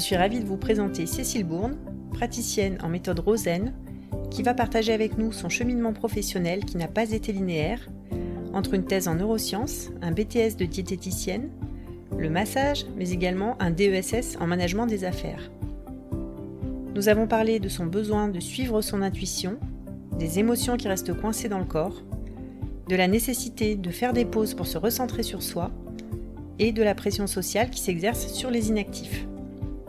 Suis ravie de vous présenter Cécile Bourne, praticienne en méthode Rosen, qui va partager avec nous son cheminement professionnel qui n'a pas été linéaire, entre une thèse en neurosciences, un BTS de diététicienne, le massage, mais également un DESS en management des affaires. Nous avons parlé de son besoin de suivre son intuition, des émotions qui restent coincées dans le corps, de la nécessité de faire des pauses pour se recentrer sur soi, et de la pression sociale qui s'exerce sur les inactifs.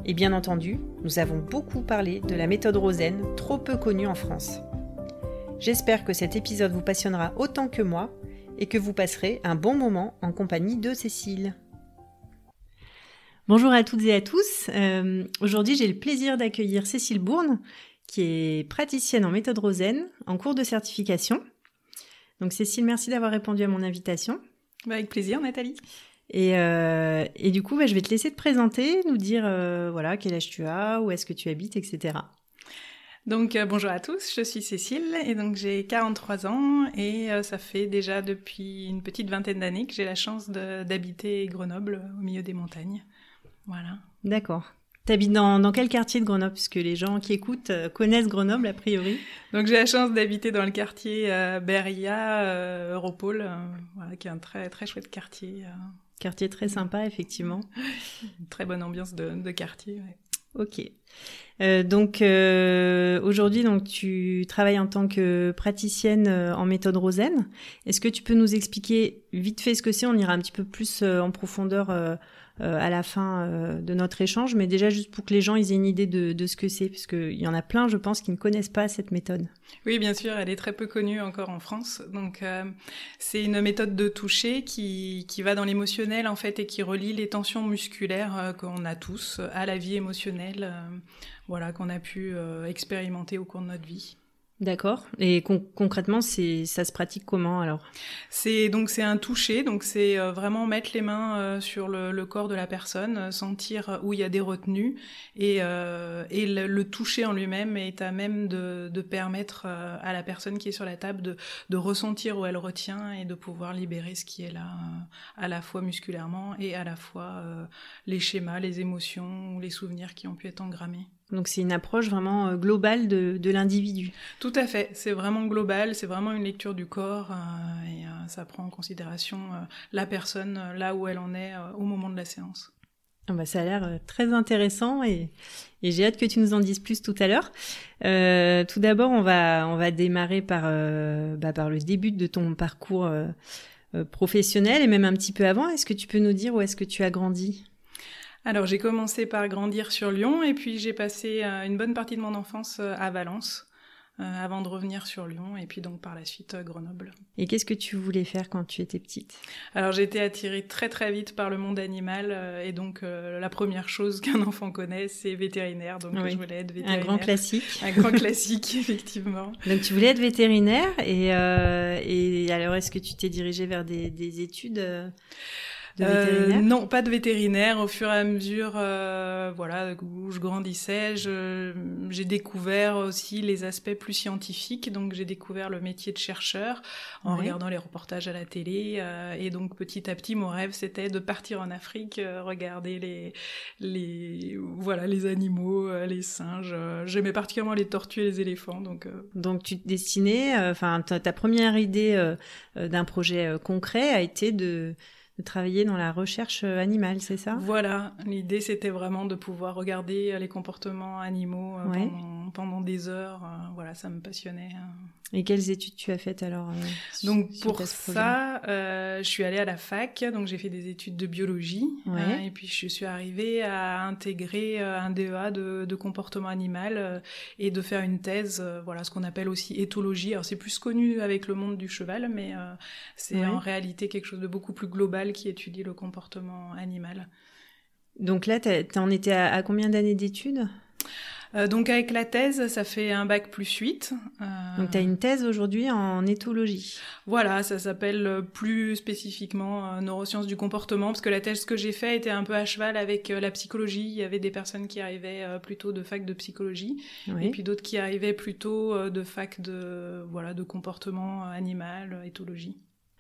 Et bien entendu, nous avons beaucoup parlé de la méthode Rosen, trop peu connue en France. J'espère que cet épisode vous passionnera autant que moi et que vous passerez un bon moment en compagnie de Cécile. Bonjour à toutes et à tous. Euh, aujourd'hui, j'ai le plaisir d'accueillir Cécile Bourne, qui est praticienne en méthode Rosen, en cours de certification. Donc Cécile, merci d'avoir répondu à mon invitation. Bah, avec plaisir, Nathalie. Et, euh, et, du coup, bah, je vais te laisser te présenter, nous dire euh, voilà quel âge tu as, où est-ce que tu habites, etc. Donc euh, bonjour à tous, je suis Cécile et donc j'ai 43 ans et ça fait déjà depuis une petite vingtaine d'années que j'ai la chance d'habiter Grenoble au milieu des montagnes. Voilà. D'accord. T'habites dans, dans quel quartier de Grenoble? Puisque les gens qui écoutent connaissent Grenoble a priori. Donc j'ai la chance d'habiter dans le quartier Beria, Europole, voilà, qui est un très très chouette quartier. Quartier très sympa, effectivement. très bonne ambiance de, quartier. Ok. Euh, donc euh, aujourd'hui, donc tu travailles en tant que praticienne euh, en méthode Rosen. Est-ce que tu peux nous expliquer vite fait ce que c'est? On ira un petit peu plus en profondeur euh, à la fin euh, de notre échange, mais déjà juste pour que les gens aient une idée de, ce que c'est, parce qu'il y en a plein, je pense, qui ne connaissent pas cette méthode. Oui, bien sûr, elle est très peu connue encore en France. Donc, euh, c'est une méthode de toucher qui, qui va dans l'émotionnel, en fait, et qui relie les tensions musculaires qu'on a tous à la vie émotionnelle, voilà, qu'on a pu expérimenter au cours de notre vie. D'accord. Et concrètement, c'est ça se pratique comment alors? C'est donc c'est un toucher, donc c'est euh, vraiment mettre les mains euh, sur le, corps de la personne, euh, sentir où il y a des retenues et, et le, toucher en lui-même est à même de, de, permettre à la personne qui est sur la table de, de, ressentir où elle retient et de pouvoir libérer ce qui est là, à la fois musculairement et à la fois les schémas, les émotions, les souvenirs qui ont pu être engrammés. Donc c'est une approche vraiment euh, globale de, de l'individu. Tout à fait, c'est vraiment global, c'est vraiment une lecture du corps euh, et euh, ça prend en considération la personne là où elle en est au moment de la séance. Ah bah, ça a l'air très intéressant et, et j'ai hâte que tu nous en dises plus tout à l'heure. tout d'abord, on va, on va démarrer par, bah, par le début de ton parcours professionnel et même un petit peu avant. Est-ce que tu peux nous dire où est-ce que tu as grandi? Alors j'ai commencé par grandir sur Lyon et puis j'ai passé euh, une bonne partie de mon enfance euh, à Valence euh, avant de revenir sur Lyon et puis donc par la suite Grenoble. Et qu'est-ce que tu voulais faire quand tu étais petite? Alors été attirée très très vite par le monde animal et donc la première chose qu'un enfant connaît c'est vétérinaire donc je voulais être vétérinaire. Un grand classique. Un grand classique effectivement. Donc tu voulais être vétérinaire et, et alors est-ce que tu t'es dirigée vers des, des études euh, non, pas de vétérinaire. Au fur et à mesure, euh, voilà, où je grandissais, j'ai découvert aussi les aspects plus scientifiques. Donc, j'ai découvert le métier de chercheur en regardant les reportages à la télé. Euh, et donc, petit à petit, mon rêve, c'était de partir en Afrique, regarder les, les, voilà, les animaux, les singes. J'aimais particulièrement les tortues et les éléphants. Donc, donc tu te destinais, enfin, ta, ta, première idée d'un projet concret a été de de travailler dans la recherche animale, c'est ça? Voilà, l'idée c'était vraiment de pouvoir regarder les comportements animaux pendant, pendant, des heures. voilà, ça me passionnait. Hein. Et quelles études tu as faites alors euh, Donc pour ça, euh, je suis allée à la fac, donc j'ai fait des études de biologie, hein, et puis je suis arrivée à intégrer euh, un DEA de, de comportement animal euh, et de faire une thèse, voilà, ce qu'on appelle aussi éthologie. Alors c'est plus connu avec le monde du cheval, mais c'est en réalité quelque chose de beaucoup plus global qui étudie le comportement animal. Donc là, tu en étais à combien d'années d'études? Euh, donc avec la thèse, ça fait un bac plus 8. Euh... Donc tu as une thèse aujourd'hui en éthologie. Voilà, ça s'appelle plus spécifiquement euh, neurosciences du comportement, parce que la thèse que j'ai faite était un peu à cheval avec euh, la psychologie. Il y avait des personnes qui arrivaient plutôt de fac de psychologie, et puis d'autres qui arrivaient plutôt de fac de, voilà, de comportement animal, éthologie.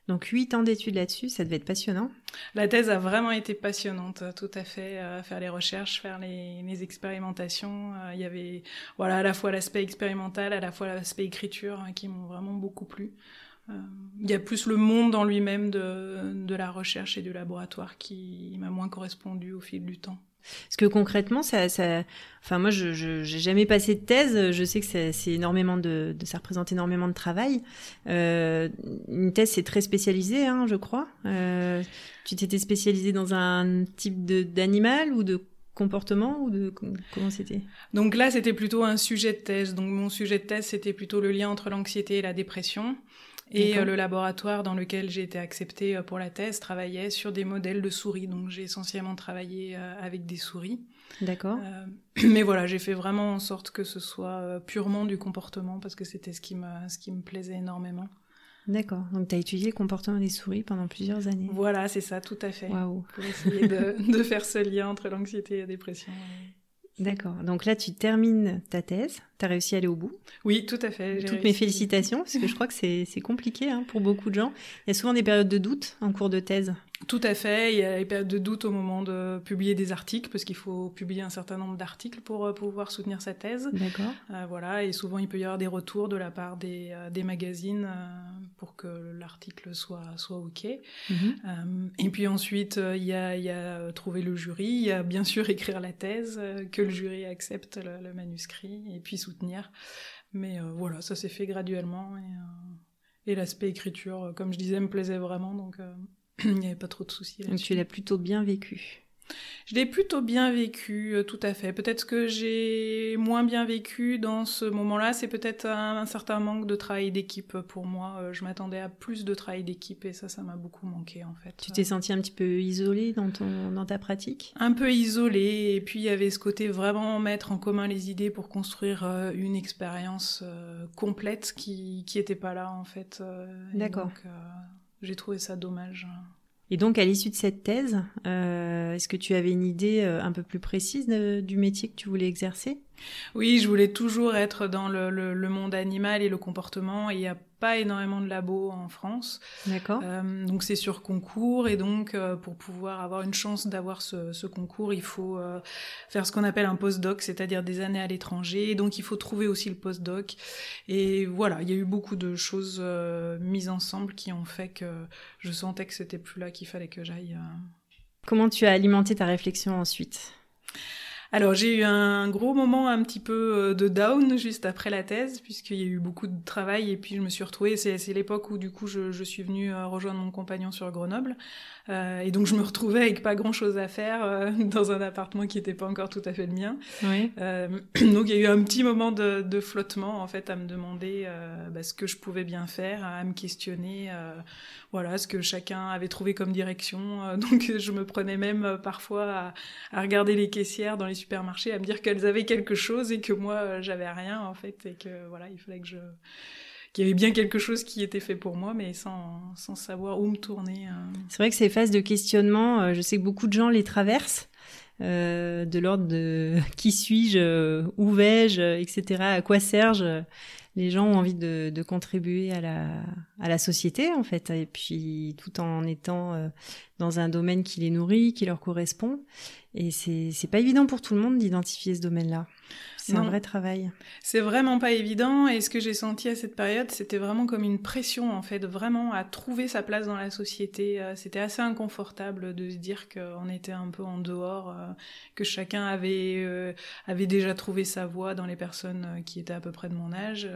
Donc huit ans d'études là-dessus, ça devait être passionnant. La thèse a vraiment été passionnante, tout à fait. Euh, faire les recherches, faire les, expérimentations. Euh, il y avait voilà à la fois l'aspect expérimental, à la fois l'aspect écriture hein, qui m'ont vraiment beaucoup plu. Euh, il y a plus le monde en lui-même de, de la recherche et du laboratoire qui m'a moins correspondu au fil du temps. Parce que concrètement, ça, ça... enfin moi, je n'ai jamais passé de thèse. Je sais que c'est énormément de, ça représente énormément de travail. Euh, une thèse, c'est très spécialisé, hein, je crois. Euh, tu t'étais spécialisé dans un type d'animal ou de comportement ou de comment c'était? Donc là, c'était plutôt un sujet de thèse. Donc mon sujet de thèse, c'était plutôt le lien entre l'anxiété et la dépression. Et euh, le laboratoire dans lequel j'ai été acceptée euh, pour la thèse travaillait sur des modèles de souris. Donc j'ai essentiellement travaillé euh, avec des souris. D'accord. mais voilà, j'ai fait vraiment en sorte que ce soit purement du comportement parce que c'était ce qui me, ce qui me plaisait énormément. D'accord. Donc, tu as étudié le comportement des souris pendant plusieurs années. Voilà, c'est ça, tout à fait. Waouh. Pour essayer de, de, faire ce lien entre l'anxiété et la dépression. D'accord. Donc là, tu termines ta thèse. Tu as réussi à aller au bout. Oui, tout à fait. Toutes mes félicitations, parce que je crois que c'est compliqué hein, pour beaucoup de gens. Il y a souvent des périodes de doute en cours de thèse. Tout à fait. Il y a les périodes de doute au moment de publier des articles, parce qu'il faut publier un certain nombre d'articles pour euh, pouvoir soutenir sa thèse. D'accord. Euh, voilà. Et souvent, il peut y avoir des retours de la part des, euh, des magazines pour que l'article soit, soit OK. Mhm. et puis ensuite, il y a, il y a trouver le jury. Il y a bien sûr écrire la thèse, que le jury accepte le, le manuscrit, et puis soutenir. Mais voilà, ça s'est fait graduellement. Et, et l'aspect écriture, comme je disais, me plaisait vraiment. Donc. Il n'y avait pas trop de soucis. Donc tu l'as plutôt bien vécu. Je l'ai plutôt bien vécu, euh, tout à fait. Peut-être que j'ai moins bien vécu dans ce moment-là, c'est peut-être un, certain manque de travail d'équipe pour moi. Euh, je m'attendais à plus de travail d'équipe et ça, ça m'a beaucoup manqué en fait. Tu t'es senti un petit peu isolée dans, ton, dans ta pratique? Un peu isolée et puis il y avait ce côté vraiment mettre en commun les idées pour construire euh, une expérience complète qui n'était pas là en fait. D'accord. J'ai trouvé ça dommage. Et donc, à l'issue de cette thèse, euh, est-ce que tu avais une idée euh, un peu plus précise du métier que tu voulais exercer? Oui, je voulais toujours être dans le, monde animal et le comportement. a pas énormément de labos en France. D'accord. Euh, donc c'est sur concours et donc euh, pour pouvoir avoir une chance d'avoir ce, ce, concours, il faut euh, faire ce qu'on appelle un postdoc, c'est-à-dire des années à l'étranger. Donc il faut trouver aussi le postdoc. Et voilà, il y a eu beaucoup de choses mises ensemble qui ont fait que je sentais que c'était plus là qu'il fallait que j'aille. Comment tu as alimenté ta réflexion ensuite? Alors j'ai eu un gros moment un petit peu euh, de down juste après la thèse, puisqu'il y a eu beaucoup de travail et puis je me suis retrouvée, c'est, l'époque où du coup je, je suis venue euh, rejoindre mon compagnon sur Grenoble. Euh, et donc je me retrouvais avec pas grand chose à faire euh, dans un appartement qui n'était pas encore tout à fait le mien. Oui. Euh, donc il y a eu un petit moment de, de flottement en fait à me demander bah, ce que je pouvais bien faire, à me questionner, voilà ce que chacun avait trouvé comme direction. donc je me prenais même parfois à, à, regarder les caissières dans les supermarchés, à me dire qu'elles avaient quelque chose et que moi j'avais rien en fait et que voilà il fallait que je qu'il y avait bien quelque chose qui était fait pour moi, mais sans, sans savoir où me tourner. Hein. C'est vrai que ces phases de questionnement, euh, je sais que beaucoup de gens les traversent. Euh, de l'ordre de qui suis-je, euh, où vais-je, etc. À quoi sers-je Les gens ont envie de, de, contribuer à la, à la société en fait, et puis tout en étant dans un domaine qui les nourrit, qui leur correspond. Et c'est pas évident pour tout le monde d'identifier ce domaine-là. C'est un vrai travail. C'est vraiment pas évident. Et ce que j'ai senti à cette période, c'était vraiment comme une pression, en fait, vraiment à trouver sa place dans la société. Euh, c'était assez inconfortable de se dire qu'on était un peu en dehors, euh, que chacun avait, euh, avait déjà trouvé sa voie dans les personnes qui étaient à peu près de mon âge.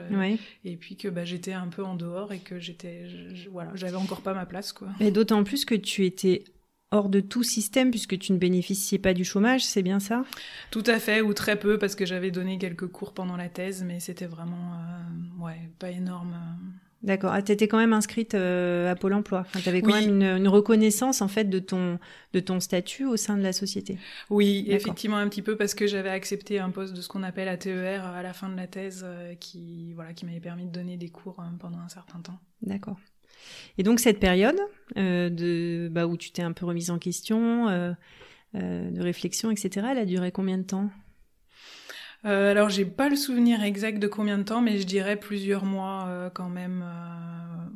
Et puis que bah, j'étais un peu en dehors et que j'étais, voilà, j'avais encore pas ma place, quoi. Et d'autant plus que tu étais hors de tout système puisque tu ne bénéficiais pas du chômage, c'est bien ça? Tout à fait, ou très peu parce que j'avais donné quelques cours pendant la thèse, mais c'était vraiment euh, ouais, pas énorme. Euh. D'accord. Ah, tu étais quand même inscrite euh, à Pôle emploi. tu avais quand même une, reconnaissance en fait de ton, de ton statut au sein de la société. Oui, effectivement un petit peu parce que j'avais accepté un poste de ce qu'on appelle ATER à la fin de la thèse qui, voilà, qui m'avait permis de donner des cours pendant un certain temps. D'accord. Et donc cette période euh, de, bah, où tu t'es un peu remise en question, euh, euh, de réflexion, etc., elle a duré combien de temps? Euh, alors j'ai pas le souvenir exact de combien de temps, mais je dirais plusieurs mois quand même.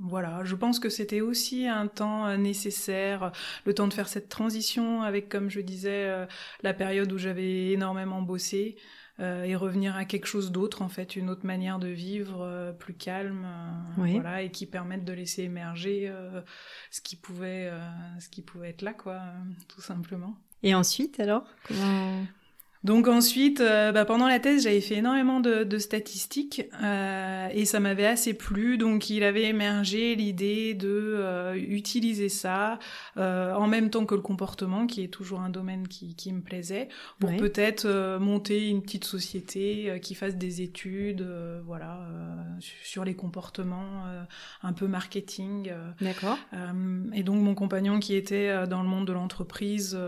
voilà, je pense que c'était aussi un temps nécessaire, le temps de faire cette transition avec, comme je disais, la période où j'avais énormément bossé. Euh, et revenir à quelque chose d'autre, en fait, une autre manière de vivre, euh, plus calme, euh, voilà, et qui permette de laisser émerger ce qui pouvait, ce qui pouvait être là, quoi, tout simplement. Et ensuite, alors, comment donc ensuite, euh, bah, pendant la thèse, j'avais fait énormément de, de statistiques euh, et ça m'avait assez plu. Donc il avait émergé l'idée de euh, utiliser ça euh, en même temps que le comportement, qui est toujours un domaine qui, qui me plaisait, pour peut-être euh, monter une petite société qui fasse des études, voilà, sur les comportements, un peu marketing. D'accord. et donc mon compagnon qui était dans le monde de l'entreprise,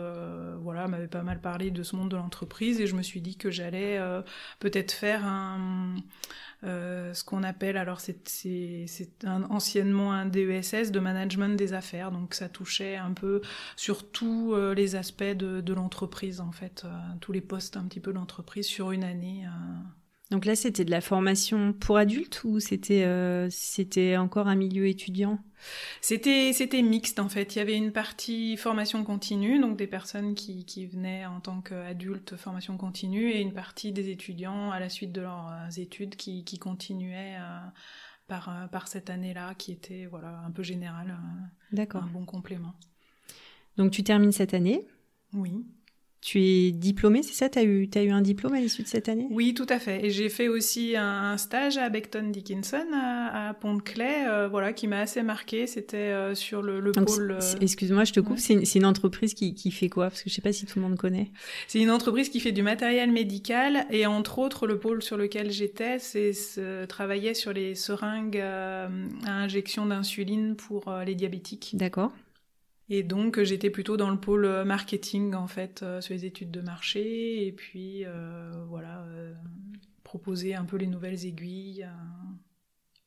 voilà, m'avait pas mal parlé de ce monde de l'entreprise et je me suis dit que j'allais euh, peut-être faire un, euh, ce qu'on appelle, alors c'est anciennement un DESS de management des affaires, donc ça touchait un peu sur tous euh, les aspects de, de l'entreprise en fait, tous les postes un petit peu de l'entreprise sur une année. Donc là, c'était de la formation pour adultes ou c'était euh, c'était encore un milieu étudiant? C'était c'était mixte en fait. Il y avait une partie formation continue, donc des personnes qui, qui venaient en tant qu'adultes formation continue, et une partie des étudiants à la suite de leurs euh, études qui, qui continuaient euh, par par cette année-là, qui était voilà un peu générale, D'accord. un bon complément. Donc tu termines cette année? Oui. Tu es diplômée, c'est ça? Tu as eu, as eu un diplôme à l'issue de cette année? Oui, tout à fait. Et j'ai fait aussi un, stage à Beckton Dickinson, à, Pont-de-Clay, euh, voilà, qui m'a assez marqué. C'était euh, sur le, le pôle... Euh, excuse-moi, je te coupe. C'est une, entreprise qui, qui, fait quoi? Parce que je sais pas si tout le monde connaît. C'est une entreprise qui fait du matériel médical. Et entre autres, le pôle sur lequel j'étais, c'est travailler sur les seringues à injection d'insuline pour les diabétiques. D'accord. Et donc j'étais plutôt dans le pôle euh, marketing en fait, euh, sur les études de marché et puis euh, voilà, proposer un peu les nouvelles aiguilles.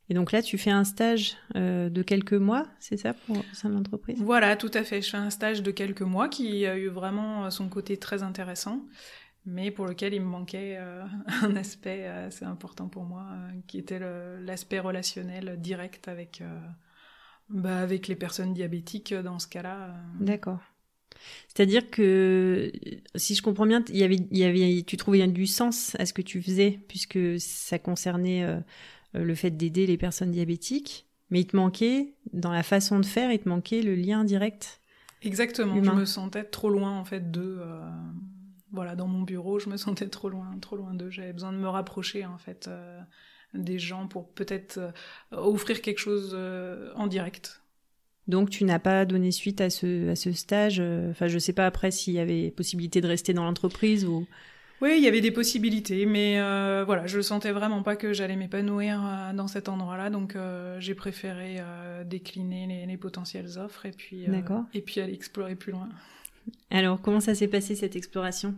Et donc là, tu fais un stage de quelques mois, c'est ça, pour sein de l'entreprise? Voilà, tout à fait. Je fais un stage de quelques mois qui a eu vraiment son côté très intéressant, mais pour lequel il me manquait un aspect assez important pour moi, qui était l'aspect relationnel direct avec bah, Avec les personnes diabétiques, euh, dans ce cas-là. Euh. D'accord. C'est-à-dire que, si je comprends bien, il y avait, il y avait, tu trouvais du sens à ce que tu faisais, puisque ça concernait euh, le fait d'aider les personnes diabétiques, mais il te manquait, dans la façon de faire, il te manquait le lien direct. Exactement, je me sentais trop loin en fait d'eux. voilà, dans mon bureau, je me sentais trop loin, trop loin d'eux. J'avais besoin de me rapprocher en fait des gens pour peut-être euh, offrir quelque chose euh, en direct. Donc tu n'as pas donné suite à ce, à ce stage euh, Enfin, je sais pas après s'il y avait possibilité de rester dans l'entreprise ou... Oui, il y avait des possibilités, mais voilà, je ne sentais vraiment pas que j'allais m'épanouir dans cet endroit-là, donc j'ai préféré décliner les, les, potentielles offres et puis, et puis aller explorer plus loin. Alors, comment ça s'est passé cette exploration?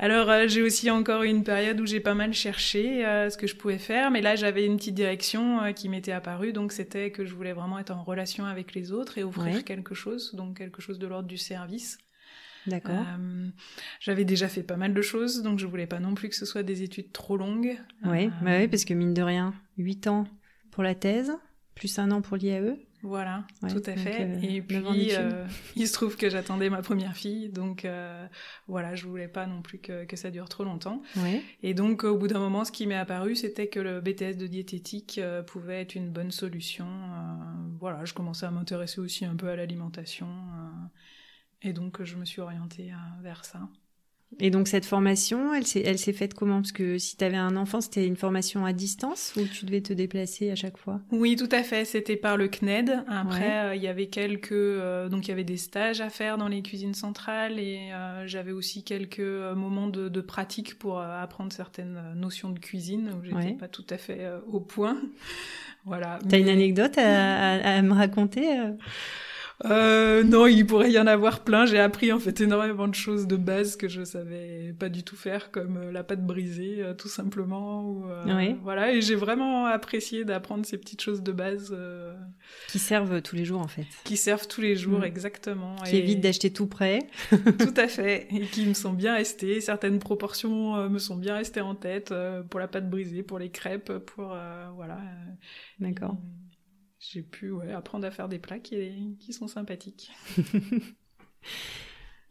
Alors euh, j'ai aussi encore une période où j'ai pas mal cherché euh, ce que je pouvais faire, mais là j'avais une petite direction euh, qui m'était apparue, donc c'était que je voulais vraiment être en relation avec les autres et offrir quelque chose, donc quelque chose de l'ordre du service. D'accord. j'avais déjà fait pas mal de choses, donc je voulais pas non plus que ce soit des études trop longues. Oui, bah oui parce que mine de rien, 8 ans pour la thèse, plus un an pour l'IAE. Voilà, tout à fait. Euh, et puis, euh, il se trouve que j'attendais ma première fille, donc euh, voilà, je voulais pas non plus que, que ça dure trop longtemps. Et donc, au bout d'un moment, ce qui m'est apparu, c'était que le BTS de diététique pouvait être une bonne solution. voilà, je commençais à m'intéresser aussi un peu à l'alimentation, et donc je me suis orientée vers ça. Et donc cette formation, elle s'est, elle s'est faite comment? Parce que si tu avais un enfant, c'était une formation à distance ou tu devais te déplacer à chaque fois? Oui, tout à fait. C'était par le CNED. Après, euh, il y avait quelques, euh, donc il y avait des stages à faire dans les cuisines centrales et euh, j'avais aussi quelques moments de, de pratique pour apprendre certaines notions de cuisine où j'étais pas tout à fait au point. voilà. T'as une anecdote à, à, à me raconter euh, non, il pourrait y en avoir plein. J'ai appris en fait énormément de choses de base que je savais pas du tout faire, comme euh, la pâte brisée, euh, tout simplement. Ou, oui. Voilà, et j'ai vraiment apprécié d'apprendre ces petites choses de base. Qui servent tous les jours en fait. Qui servent tous les jours, mm. exactement. Qui évitent d'acheter tout prêt. tout à fait, et qui me sont bien restées. Certaines proportions me sont bien restées en tête pour la pâte brisée, pour les crêpes, pour voilà. D'accord j'ai pu apprendre à faire des plats qui, qui sont sympathiques.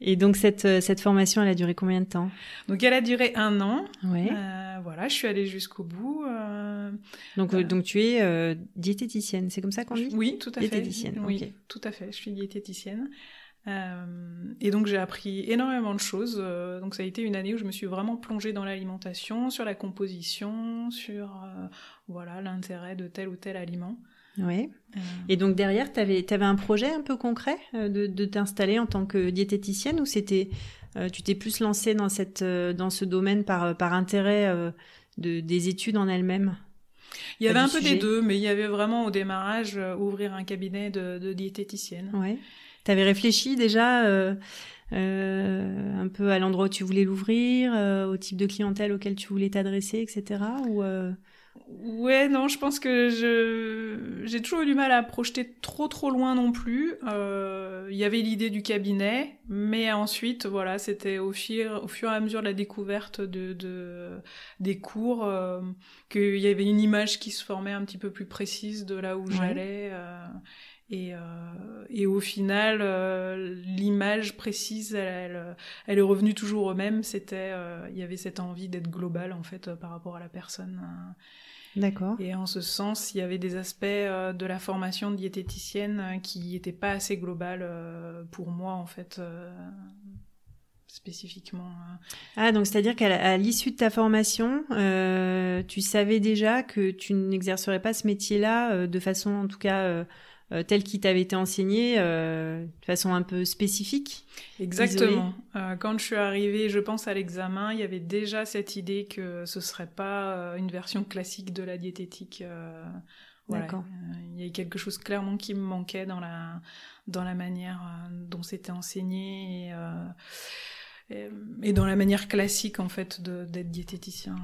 Et donc cette, euh, cette formation, elle a duré combien de temps? Donc elle a duré un an. Ouais. Euh, voilà, je suis allée jusqu'au bout. Euh, donc, donc tu es diététicienne, c'est comme ça qu'on dit? Oui, tout à fait. Diététicienne. Oui, tout à fait. Je suis diététicienne. et donc j'ai appris énormément de choses. donc ça a été une année où je me suis vraiment plongée dans l'alimentation, sur la composition, sur voilà l'intérêt de tel ou tel aliment. Oui. Euh. Et donc derrière, tu avais, avais, un projet un peu concret euh, de, de t'installer en tant que diététicienne ou c'était euh, tu t'es plus lancée dans, cette, dans ce domaine par, par intérêt de, des études en elles-mêmes? Il y avait un peu des deux, mais il y avait vraiment au démarrage ouvrir un cabinet de, de diététicienne. Oui. Tu avais réfléchi déjà un peu à l'endroit où tu voulais l'ouvrir, au type de clientèle auquel tu voulais t'adresser, etc. Ou Ouais, non, je pense que je j'ai toujours eu du mal à projeter trop trop loin non plus. Euh, il y avait l'idée du cabinet, mais ensuite, voilà, c'était au fur, au fur et à mesure de la découverte de, de des cours euh, qu'il y avait une image qui se formait un petit peu plus précise de là où j'allais. Euh, et, euh, et, au final, euh, l'image précise, elle, elle, elle, est revenue toujours au même. C'était, euh, il y avait cette envie d'être global en fait par rapport à la personne. D'accord. Et en ce sens, il y avait des aspects euh, de la formation de diététicienne euh, qui n'étaient pas assez globales euh, pour moi, en fait, spécifiquement. Ah, donc c'est-à-dire qu'à l'issue de ta formation, tu savais déjà que tu n'exercerais pas ce métier-là de façon, en tout cas, euh, tel qui t'avait été enseigné euh, de façon un peu spécifique Exactement. Euh, quand je suis arrivée, je pense à l'examen, il y avait déjà cette idée que ce serait pas une version classique de la diététique. D'accord. Il y a quelque chose clairement qui me manquait dans la dans la manière dont c'était enseigné. Et, et dans la manière classique en fait d'être diététicien.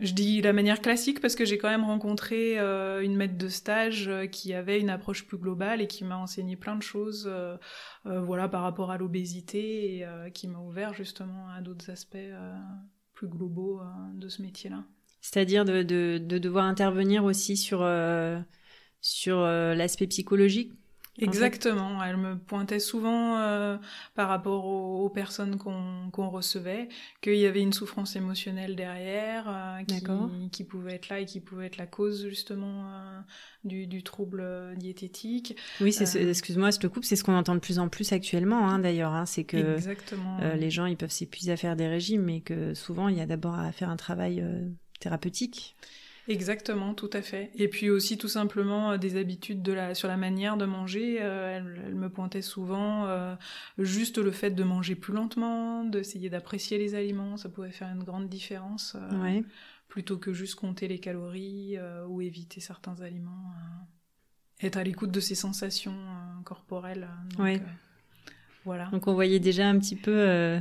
Je dis la manière classique parce que j'ai quand même rencontré euh, une maître de stage euh, qui avait une approche plus globale et qui m'a enseigné plein de choses, euh, voilà, par rapport à l'obésité et qui m'a ouvert justement à d'autres aspects plus globaux de ce métier-là. C'est-à-dire de, de, de, devoir intervenir aussi sur sur l'aspect psychologique? Exactement, elle me pointait souvent euh, par rapport aux, personnes qu'on recevait qu'il y avait une souffrance émotionnelle derrière euh, qui, qui, pouvait être là et qui pouvait être la cause justement euh, du, du, trouble diététique. Oui, excuse-moi, je te coupe, c'est ce qu'on entend de plus en plus actuellement hein, d'ailleurs, hein, c'est que les gens ils peuvent s'épuiser à faire des régimes mais que souvent il y a d'abord à faire un travail thérapeutique. Exactement, tout à fait. Et puis aussi tout simplement euh, des habitudes de la, sur la manière de manger. Euh, elle, me pointait souvent euh, juste le fait de manger plus lentement, d'essayer d'apprécier les aliments, ça pouvait faire une grande différence. Plutôt que juste compter les calories ou éviter certains aliments. être à l'écoute de ses sensations corporelles. Donc, voilà. Donc on voyait déjà un petit peu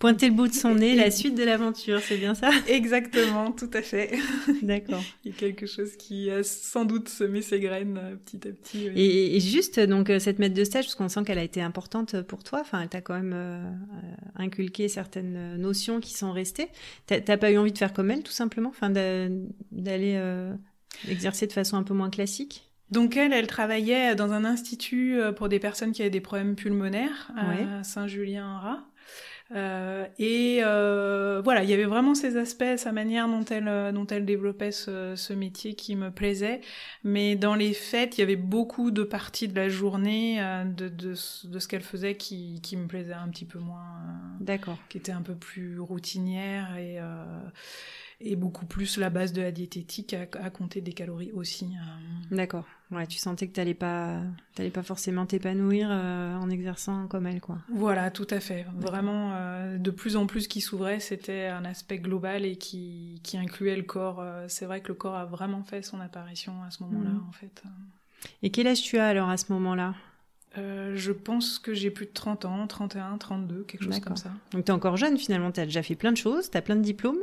pointer le bout de son nez, la suite de l'aventure, c'est bien ça? Exactement, tout à fait. D'accord. Il y a quelque chose qui a sans doute semé ses graines euh, petit à petit. Et, juste, donc, euh, cette maître de stage, parce qu'on sent qu'elle a été importante pour toi, enfin, elle t'a quand même euh, inculqué certaines notions qui sont restées. T'as pas eu envie de faire comme elle, tout simplement? Enfin, d'aller exercer de façon un peu moins classique? Donc elle, elle travaillait dans un institut pour des personnes qui avaient des problèmes pulmonaires à Saint-Julien-Ras. Euh, et euh, voilà, il y avait vraiment ces aspects, sa manière dont elle, euh, dont elle développait ce, ce, métier qui me plaisait. Mais dans les faits, il y avait beaucoup de parties de la journée euh, de, de, de, ce qu'elle faisait qui, qui me plaisait un petit peu moins. Euh, D'accord. Qui était un peu plus routinière et et beaucoup plus la base de la diététique à, à compter des calories aussi. D'accord. Ouais, tu sentais que t'allais pas, t'allais pas forcément t'épanouir euh, en exerçant comme elle, quoi. Voilà, tout à fait. Vraiment, euh, de plus en plus qui s'ouvrait, c'était un aspect global et qui, qui incluait le corps. C'est vrai que le corps a vraiment fait son apparition à ce moment-là, mmh. en fait. Et quel âge tu as alors à ce moment-là? Euh, je pense que j'ai plus de 30 ans, 31, 32, quelque chose comme ça. Donc tu es encore jeune finalement, tu as déjà fait plein de choses, tu as plein de diplômes.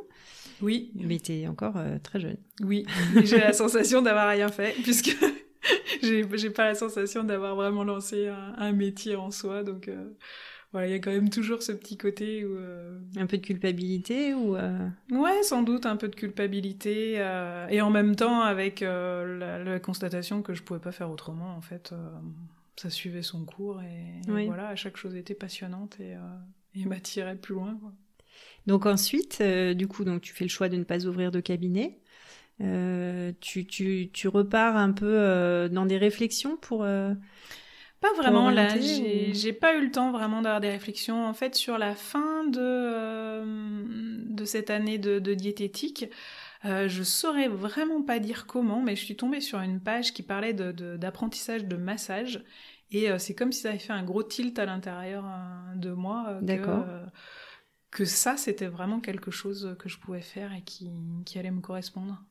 Oui. Mais tu es encore euh, très jeune. Oui, j'ai la sensation d'avoir rien fait, puisque j'ai pas la sensation d'avoir vraiment lancé un, métier en soi. Donc euh, voilà, il y a quand même toujours ce petit côté où. Euh, un peu de culpabilité ou. Ouais, sans doute un peu de culpabilité. et en même temps, avec la, la, constatation que je pouvais pas faire autrement, en fait. ça suivait son cours et, voilà, chaque chose était passionnante et, et m'attirait plus loin. Quoi. Donc ensuite, euh, du coup, donc tu fais le choix de ne pas ouvrir de cabinet. Euh, tu, tu, tu, repars un peu euh, dans des réflexions pour. pas vraiment là, j'ai pas eu le temps vraiment d'avoir des réflexions. En fait, sur la fin de, de cette année de, de diététique, euh, je saurais vraiment pas dire comment, mais je suis tombée sur une page qui parlait d'apprentissage de, de, massage. Et c'est comme si ça avait fait un gros tilt à l'intérieur de moi. D'accord que ça, c'était vraiment quelque chose que je pouvais faire et qui, qui allait me correspondre.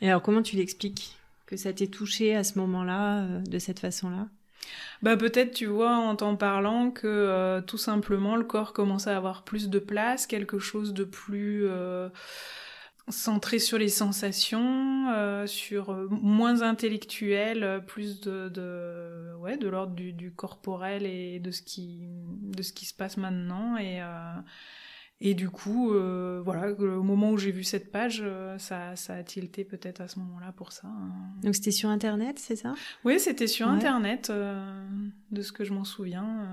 Et alors, comment tu l'expliques Que ça t'ait touché à ce moment-là, euh, de cette façon-là? Bah peut-être tu vois en t'en parlant que euh, tout simplement le corps commençait à avoir plus de place, quelque chose de plus euh, centré sur les sensations, sur moins intellectuel, plus de, ouais de l'ordre du, du, corporel et de ce qui de ce qui se passe maintenant. Et et du coup, euh, voilà, au moment où j'ai vu cette page, euh, ça, ça a tilté peut-être à ce moment-là pour ça. Hein. Donc c'était sur Internet, c'est ça? Oui, c'était sur Internet, euh, de ce que je m'en souviens.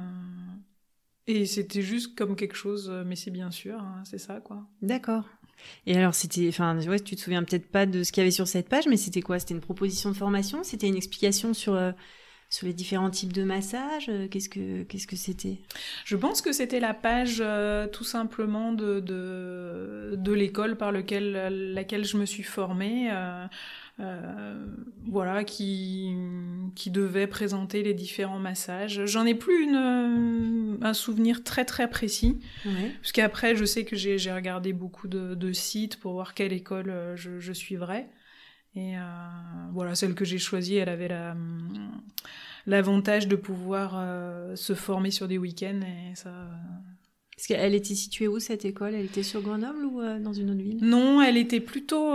et c'était juste comme quelque chose, mais c'est bien sûr, hein, c'est ça, quoi. D'accord. Et alors, c'était, enfin, ouais, tu te souviens peut-être pas de ce qu'il y avait sur cette page, mais c'était quoi? C'était une proposition de formation? C'était une explication sur sur les différents types de massages euh, Qu'est-ce que qu'est-ce que c'était? Je pense que c'était la page euh, tout simplement de de, de l'école par lequel laquelle je me suis formée. Euh, euh, voilà, qui, qui devait présenter les différents massages. J'en ai plus une, un souvenir très très précis, ouais. parce qu'après je sais que j'ai regardé beaucoup de, de, sites pour voir quelle école je, je suivrais. Et euh, voilà, celle que j'ai choisie, elle avait la l'avantage de pouvoir euh, se former sur des week-ends et ça. Parce qu'elle était située où cette école? Elle était sur Grenoble ou euh, dans une autre ville? Non, elle était plutôt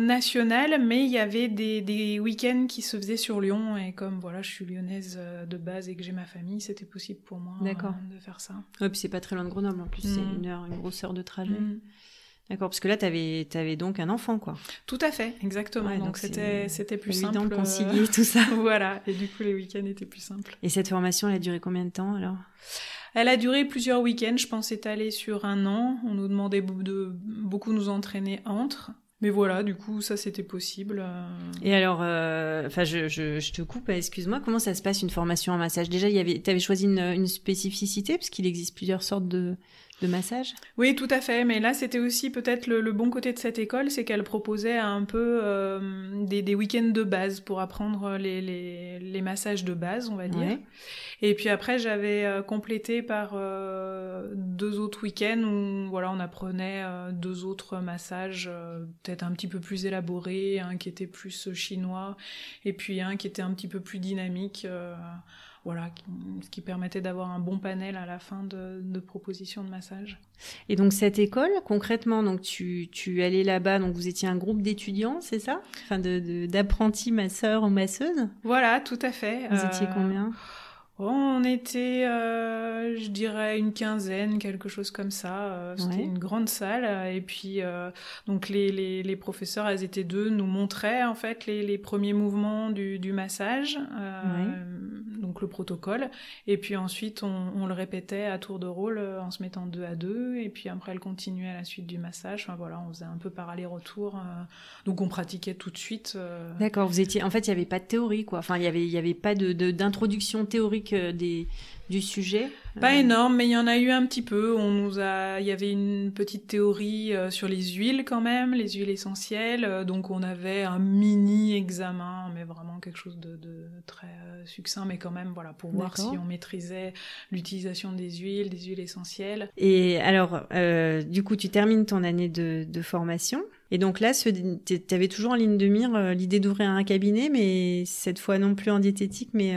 nationale, mais il y avait des, des week-ends qui se faisaient sur Lyon et comme voilà, je suis lyonnaise de base et que j'ai ma famille, c'était possible pour moi de faire ça. Ouais, puis c'est pas très loin de Grenoble en plus, c'est mm. une heure, une grosse heure de trajet. Mm. D'accord, parce que là, tu avais, avais, donc un enfant, quoi. Tout à fait, exactement. donc c'était plus simple. de euh, concilier tout ça. voilà, et du coup, les week-ends étaient plus simples. Et cette formation, elle a duré combien de temps, alors? Elle a duré plusieurs week-ends, je pense étalée sur un an. On nous demandait de beaucoup nous entraîner entre. Mais voilà, du coup, ça c'était possible. Euh. Et alors, euh, enfin, je, je, je, te coupe, excuse-moi, comment ça se passe une formation en massage? Déjà, tu avais choisi une, une spécificité, parce qu'il existe plusieurs sortes de, de massage? Oui, tout à fait. Mais là, c'était aussi peut-être le, bon côté de cette école, c'est qu'elle proposait un peu euh, des, des week-ends de base pour apprendre les, les, les, massages de base, on va dire. Et puis après, j'avais euh, complété par euh, deux autres week-ends où voilà, on apprenait deux autres massages, peut-être un petit peu plus élaborés, un qui était plus chinois, et puis un qui était un petit peu plus dynamique voilà, ce qui permettait d'avoir un bon panel à la fin de, propositions de massage. Et donc cette école, concrètement, donc tu, tu allais là-bas, donc vous étiez un groupe d'étudiants, c'est ça? Enfin, d'apprentis de, masseurs ou masseuses? Voilà, tout à fait. Vous étiez euh, combien? On était, euh, je dirais, une quinzaine, quelque chose comme ça. Euh, c'était une grande salle. Et puis, euh, donc les, les, les, professeurs, elles étaient deux, nous montraient en fait les, les premiers mouvements du, du massage, donc le protocole. Et puis ensuite, on, on, le répétait à tour de rôle en se mettant deux à deux. Et puis après, elle continuait à la suite du massage. Enfin voilà, on faisait un peu par aller-retour. donc on pratiquait tout de suite. D'accord, vous étiez. En fait, il n'y avait pas de théorie, quoi. Enfin, il n'y avait, y avait pas de d'introduction théorique des, du sujet Pas euh, énorme, mais il y en a eu un petit peu. On nous a, il y avait une petite théorie euh, sur les huiles quand même, les huiles essentielles. Euh, donc on avait un mini examen, mais vraiment quelque chose de, très succinct, mais quand même voilà pour voir si on maîtrisait l'utilisation des huiles, des huiles essentielles. Et alors, du coup, tu termines ton année de, formation. Et donc là, tu avais toujours en ligne de mire l'idée d'ouvrir un cabinet, mais cette fois non plus en diététique, mais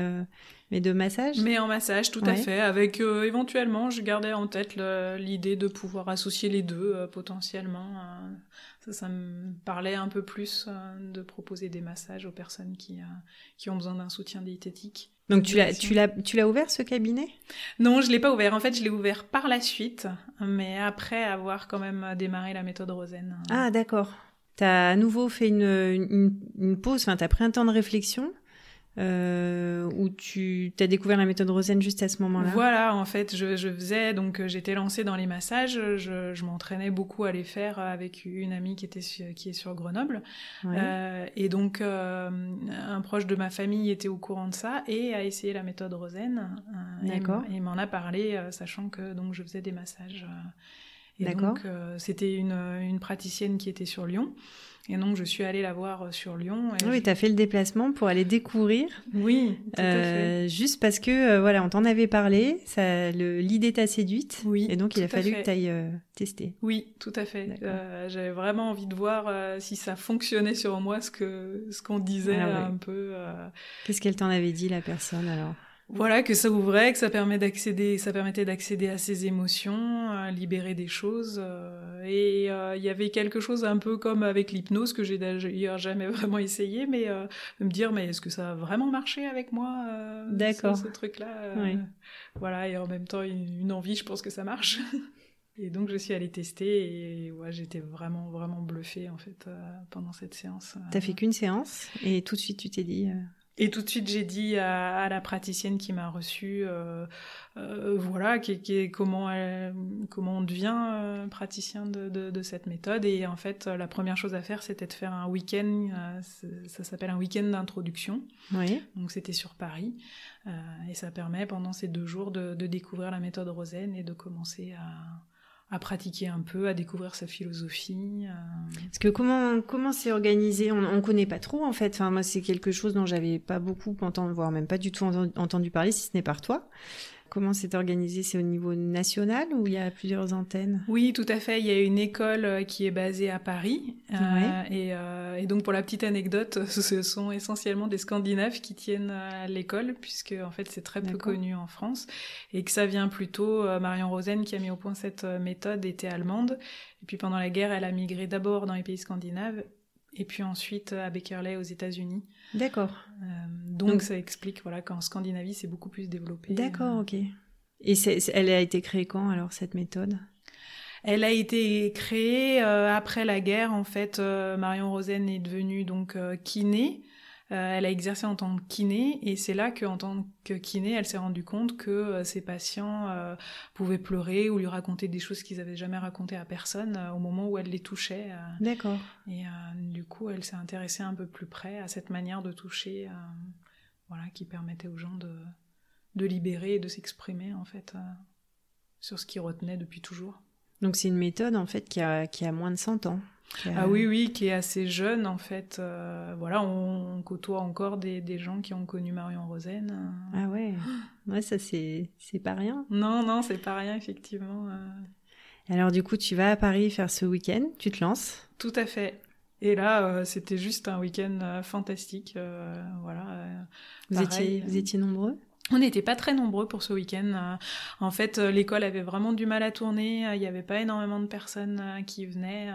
mais de massage Mais en massage, tout à fait. Avec euh, éventuellement, je gardais en tête l'idée de pouvoir associer les deux euh, potentiellement. Euh. ça, ça me parlait un peu plus de proposer des massages aux personnes qui, qui ont besoin d'un soutien diététique. Donc tu l'as, tu l'as, tu l'as ouvert ce cabinet? Non, je l'ai pas ouvert. En fait, je l'ai ouvert par la suite, mais après avoir quand même démarré la méthode Rosen. Ah d'accord. Tu as à nouveau fait une, une, une pause, enfin tu as pris un temps de réflexion euh, où tu as découvert la méthode Rosen juste à ce moment-là Voilà, en fait, je, je faisais, donc euh, j'étais lancée dans les massages, je, je m'entraînais beaucoup à les faire avec une amie qui, était qui est sur Grenoble. Euh, et donc, euh, un proche de ma famille était au courant de ça et a essayé la méthode Rosen. D'accord. Et m'en a parlé, sachant que donc je faisais des massages. et donc, c'était une, une praticienne qui était sur Lyon. Et donc, je suis allée la voir euh, sur Lyon. Et oui, tu as fait le déplacement pour aller découvrir. Oui, tout à fait. Euh, juste parce que, euh, voilà, on t'en avait parlé, l'idée t'a séduite. Oui. Et donc, il a fallu que tu ailles tester. Oui, tout à fait. J'avais vraiment envie de voir si ça fonctionnait sur moi, ce qu'on ce qu'on disait ah un peu. Qu'est-ce qu'elle t'en avait dit, la personne, alors? Voilà, que ça ouvrait, que ça permet d'accéder, ça permettait d'accéder à ses émotions, à libérer des choses. Euh, et euh, il y avait quelque chose un peu comme avec l'hypnose que j'ai d'ailleurs jamais vraiment essayé, mais euh, de me dire mais est-ce que ça a vraiment marché avec moi D'accord. Ce, truc-là. Voilà, et en même temps une, envie, je pense que ça marche. et donc je suis allée tester et ouais, j'étais vraiment vraiment bluffée en fait pendant cette séance. T'as fait qu'une séance et tout de suite tu t'es dit. Et tout de suite, j'ai dit à, la praticienne qui m'a reçue, euh, euh, voilà, qui, qui, comment, comment on devient euh, praticien de, de, de, cette méthode. Et en fait, la première chose à faire, c'était de faire un week-end, ça s'appelle un week-end d'introduction. Oui. Donc c'était sur Paris. et ça permet pendant ces deux jours de, de découvrir la méthode Rosen et de commencer à à pratiquer un peu, à découvrir sa philosophie. Euh. Parce que comment comment c'est organisé? On ne connaît pas trop en fait. Enfin moi c'est quelque chose dont j'avais pas beaucoup entendu, voire même pas du tout entendu parler, si ce n'est par toi. Comment c'est organisé C'est au niveau national ou il y a plusieurs antennes? Oui, tout à fait. Il y a une école euh, qui est basée à Paris. Euh, euh, et, donc, pour la petite anecdote, ce sont essentiellement des Scandinaves qui tiennent l'école, puisque en fait, c'est très peu connu en France. Et que ça vient plutôt, Marion Rosen, qui a mis au point cette méthode, était allemande. Et puis pendant la guerre, elle a migré d'abord dans les pays scandinaves et puis ensuite à Beckerley aux États-Unis. D'accord. Euh, donc, ça explique voilà qu'en Scandinavie c'est beaucoup plus développé. D'accord, euh. ok. Et elle a été créée quand alors cette méthode? Elle a été créée euh, après la guerre en fait. Marion Rosen est devenue donc kiné euh, elle a exercé en tant que kiné et c'est là qu'en tant que kiné, elle s'est rendue compte que euh, ses patients euh, pouvaient pleurer ou lui raconter des choses qu'ils n'avaient jamais racontées à personne au moment où elle les touchait. D'accord. Et du coup, elle s'est intéressée un peu plus près à cette manière de toucher, voilà, qui permettait aux gens de, de libérer et de s'exprimer en fait sur ce qu'ils retenaient depuis toujours. Donc c'est une méthode en fait qui a, qui a moins de 100 ans. Ah oui, oui, qui est assez jeune en fait. Euh, voilà, on, côtoie encore des, des, gens qui ont connu Marion Rosen. Ah ouais, ouais ça c'est pas rien. Non, non, c'est pas rien effectivement. Euh. Alors du coup, tu vas à Paris faire ce week-end, tu te lances Tout à fait. Et là, euh, c'était juste un week-end fantastique. voilà. vous étiez vous étiez nombreux? On n'était pas très nombreux pour ce week-end. En fait, l'école avait vraiment du mal à tourner. Il n'y avait pas énormément de personnes qui venaient.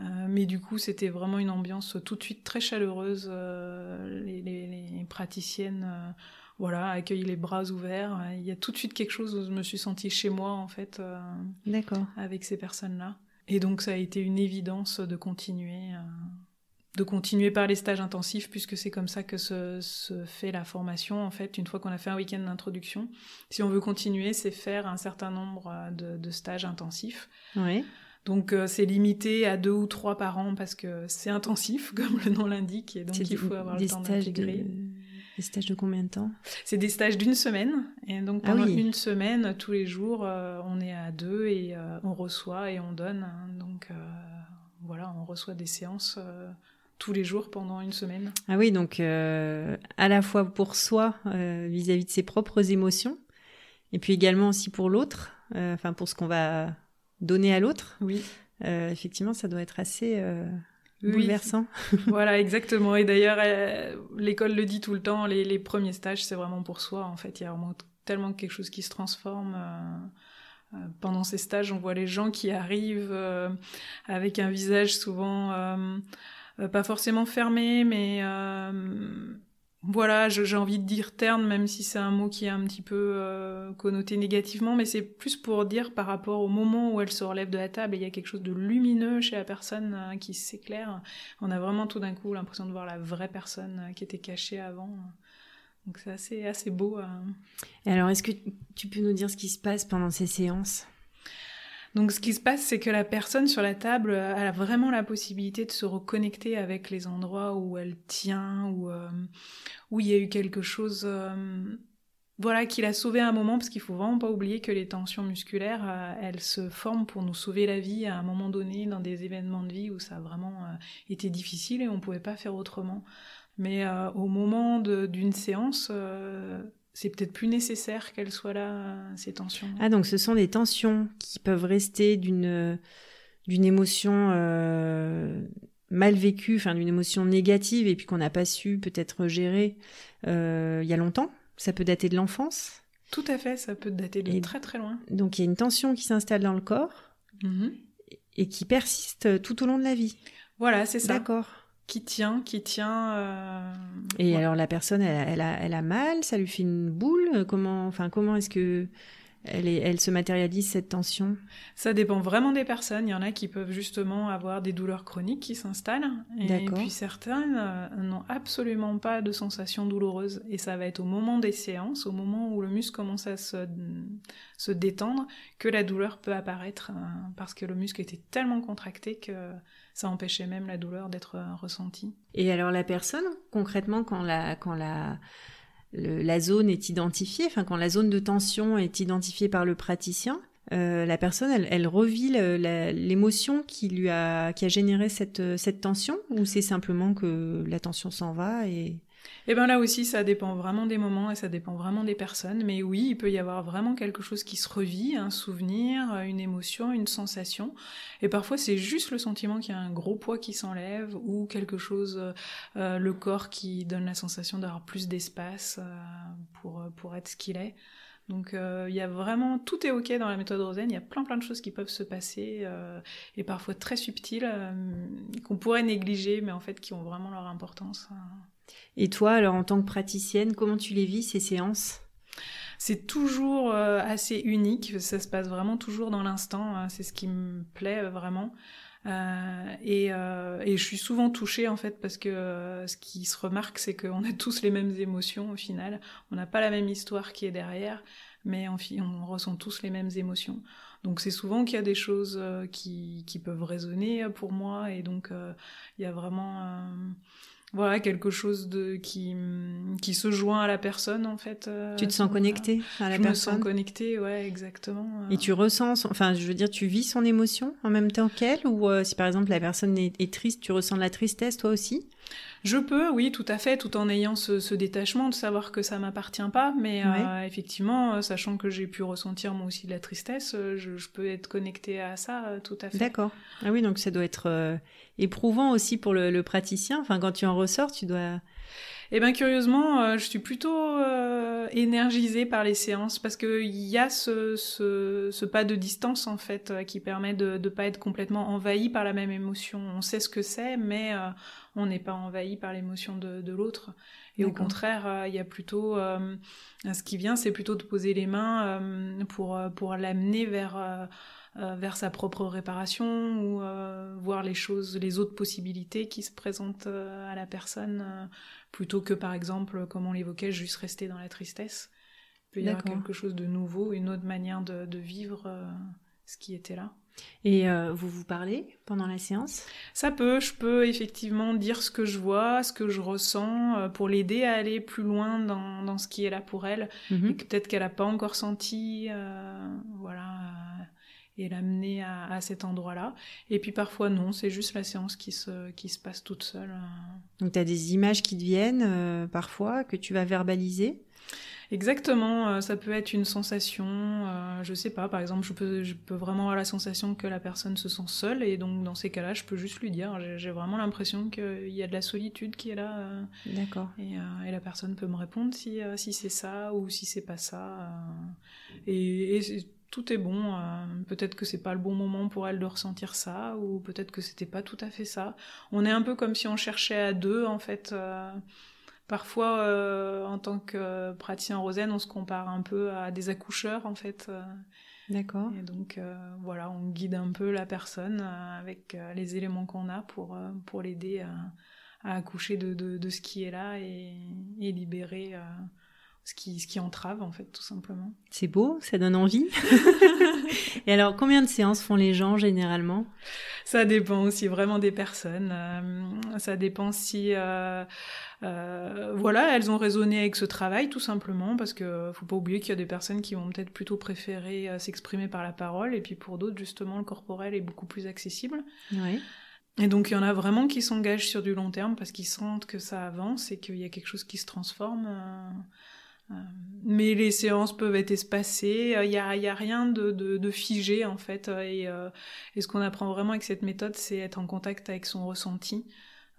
Euh, mais du coup, c'était vraiment une ambiance tout de suite très chaleureuse. Euh, les, les, les, praticiennes euh, voilà, accueille les bras ouverts. Il y a tout de suite quelque chose où je me suis sentie chez moi, en fait, D'accord. avec ces personnes-là. Et donc, ça a été une évidence de continuer de continuer par les stages intensifs puisque c'est comme ça que se, fait la formation en fait une fois qu'on a fait un week-end d'introduction. Si on veut continuer, c'est faire un certain nombre euh, de, stages intensifs. Oui. Donc euh, c'est limité à deux ou trois par an parce que c'est intensif comme le nom l'indique et donc il faut avoir le temps d'intégrer. Des stages de combien de temps? C'est des stages d'une semaine et donc ah pendant une semaine tous les jours euh, on est à deux et on reçoit et on donne. Hein. donc voilà, on reçoit des séances tous les jours pendant une semaine. Ah oui, donc euh, à la fois pour soi euh, vis-à-vis de ses propres émotions, et puis également aussi pour l'autre, euh, enfin pour ce qu'on va donner à l'autre. Oui. effectivement, ça doit être assez bouleversant. voilà, exactement. Et d'ailleurs, l'école le dit tout le temps, les, les premiers stages, c'est vraiment pour soi. En fait, il y a vraiment tellement quelque chose qui se transforme. Pendant ces stages, on voit les gens qui arrivent avec un visage souvent euh, pas forcément fermé, mais euh, voilà, j'ai envie de dire terne, même si c'est un mot qui est un petit peu euh, connoté négativement, mais c'est plus pour dire par rapport au moment où elle se relève de la table il y a quelque chose de lumineux chez la personne qui s'éclaire. On a vraiment tout d'un coup l'impression de voir la vraie personne qui était cachée avant. Donc c'est assez, assez beau. Et alors, est-ce que tu peux nous dire ce qui se passe pendant ces séances? Donc ce qui se passe, c'est que la personne sur la table a vraiment la possibilité de se reconnecter avec les endroits où elle tient, où, euh, où il y a eu quelque chose... Euh, voilà, qui l'a sauvé à un moment, parce qu'il faut vraiment pas oublier que les tensions musculaires, euh, elles se forment pour nous sauver la vie à un moment donné, dans des événements de vie où ça a vraiment été difficile et on pouvait pas faire autrement. Mais au moment d'une séance, c'est peut-être plus nécessaire qu'elles soient là, ces tensions. Ah, donc ce sont des tensions qui peuvent rester d'une d'une émotion euh, mal vécue, enfin d'une émotion négative, et puis qu'on n'a pas su peut-être gérer euh, il y a longtemps. Ça peut dater de l'enfance. Tout à fait, ça peut dater de très très loin. Donc il y a une tension qui s'installe dans le corps mm-hmm. et qui persiste tout au long de la vie. Voilà, c'est ça. D'accord qui tient, qui tient. Euh, et alors la personne, elle, a, elle, a, mal, ça lui fait une boule. Comment, enfin, comment est-ce que elle, est, elle se matérialise cette tension? Ça dépend vraiment des personnes. Il y en a qui peuvent justement avoir des douleurs chroniques qui s'installent, et puis certaines euh, n'ont absolument pas de sensations douloureuses. Et ça va être au moment des séances, au moment où le muscle commence à se, se détendre, que la douleur peut apparaître, hein, parce que le muscle était tellement contracté que ça empêchait même la douleur d'être euh, ressentie. Et alors la personne, concrètement, quand la, quand la, la zone est identifiée, enfin quand la zone de tension est identifiée par le praticien, euh, la personne, elle, elle revit l'émotion qui lui a, qui a généré cette, cette tension, ou c'est simplement que la tension s'en va et et eh bien là aussi, ça dépend vraiment des moments et ça dépend vraiment des personnes. Mais oui, il peut y avoir vraiment quelque chose qui se revit, un souvenir, une émotion, une sensation. Et parfois, c'est juste le sentiment qu'il y a un gros poids qui s'enlève ou quelque chose, euh, le corps qui donne la sensation d'avoir plus d'espace euh, pour, pour être ce qu'il est. Donc euh, il y a vraiment tout est ok dans la méthode Rosen. Il y a plein plein de choses qui peuvent se passer et parfois très subtiles qu'on pourrait négliger, mais en fait qui ont vraiment leur importance. Hein. Et toi, alors en tant que praticienne, comment tu les vis ces séances? C'est toujours euh, assez unique, ça se passe vraiment toujours dans l'instant, hein. c'est ce qui me plaît euh, vraiment. Euh, et, et, je suis souvent touchée en fait parce que ce qui se remarque c'est qu'on a tous les mêmes émotions au final. On n'a pas la même histoire qui est derrière, mais on, on ressent tous les mêmes émotions. Donc c'est souvent qu'il y a des choses qui, qui, peuvent résonner pour moi et donc il y a vraiment voilà quelque chose de qui qui se joint à la personne en fait euh, tu te sens connecté à la personne je me sens connecté ouais exactement et tu ressens enfin je veux dire tu vis son émotion en même temps qu'elle ou euh, si par exemple la personne est, triste tu ressens de la tristesse toi aussi? Je peux, oui, tout à fait, tout en ayant ce, détachement de savoir que ça m'appartient pas, mais euh, effectivement, sachant que j'ai pu ressentir moi aussi de la tristesse, je, peux être connectée à ça, tout à fait. D'accord. Ah oui, donc ça doit être éprouvant aussi pour le, praticien. Enfin, quand tu en ressors, tu dois. Eh bien, curieusement, euh, je suis plutôt euh, énergisée par les séances parce qu'il y a ce, ce, pas de distance, en fait, euh, qui permet de ne pas être complètement envahi par la même émotion. On sait ce que c'est, mais on n'est pas envahi par l'émotion de, l'autre. Et au contraire, il y a plutôt ce qui vient, c'est plutôt de poser les mains pour pour l'amener vers vers sa propre réparation ou voir les choses, les autres possibilités qui se présentent à la personne, plutôt que par exemple, comme on l'évoquait, juste rester dans la tristesse. Il peut y avoir quelque chose de nouveau, une autre manière de, vivre ce qui était là. Et euh, vous vous parlez pendant la séance? Ça peut, je peux effectivement dire ce que je vois, ce que je ressens, euh, pour l'aider à aller plus loin dans, dans, ce qui est là pour elle, mhm. et peut-être qu'elle n'a pas encore senti, euh, voilà, et l'amener à, à, cet endroit-là. Et puis parfois non, c'est juste la séance qui se, qui se passe toute seule. Donc tu as des images qui te viennent parfois, que tu vas verbaliser? Exactement, euh, ça peut être une sensation, euh, je sais pas, par exemple, je peux, je peux vraiment avoir la sensation que la personne se sent seule, et donc dans ces cas-là, je peux juste lui dire, j'ai vraiment l'impression qu'il y a de la solitude qui est là. Euh, D'accord. Et, la personne peut me répondre si, si c'est ça ou si c'est pas ça. et, tout est bon. peut-être que c'est pas le bon moment pour elle de ressentir ça, ou peut-être que c'était pas tout à fait ça. On est un peu comme si on cherchait à deux, en fait. Parfois, euh, en tant que praticien Rosen, on se compare un peu à des accoucheurs, en fait. Euh. D'accord. Et donc, euh, voilà, on guide un peu la personne avec les éléments qu'on a pour, pour l'aider à, accoucher de, de, ce qui est là et, et libérer ce qui, ce qui entrave, en fait, tout simplement. C'est beau, ça donne envie. et alors, combien de séances font les gens généralement? Ça dépend aussi vraiment des personnes. ça dépend si euh, voilà, elles ont raisonné avec ce travail tout simplement parce que faut pas oublier qu'il y a des personnes qui vont peut-être plutôt préférer euh, s'exprimer par la parole et puis pour d'autres justement le corporel est beaucoup plus accessible. Et donc il y en a vraiment qui s'engagent sur du long terme parce qu'ils sentent que ça avance et qu'il y a quelque chose qui se transforme. Euh, mais les séances peuvent être espacées, il n'y a, y a, rien de, figé en fait. Et, et ce qu'on apprend vraiment avec cette méthode, c'est être en contact avec son ressenti.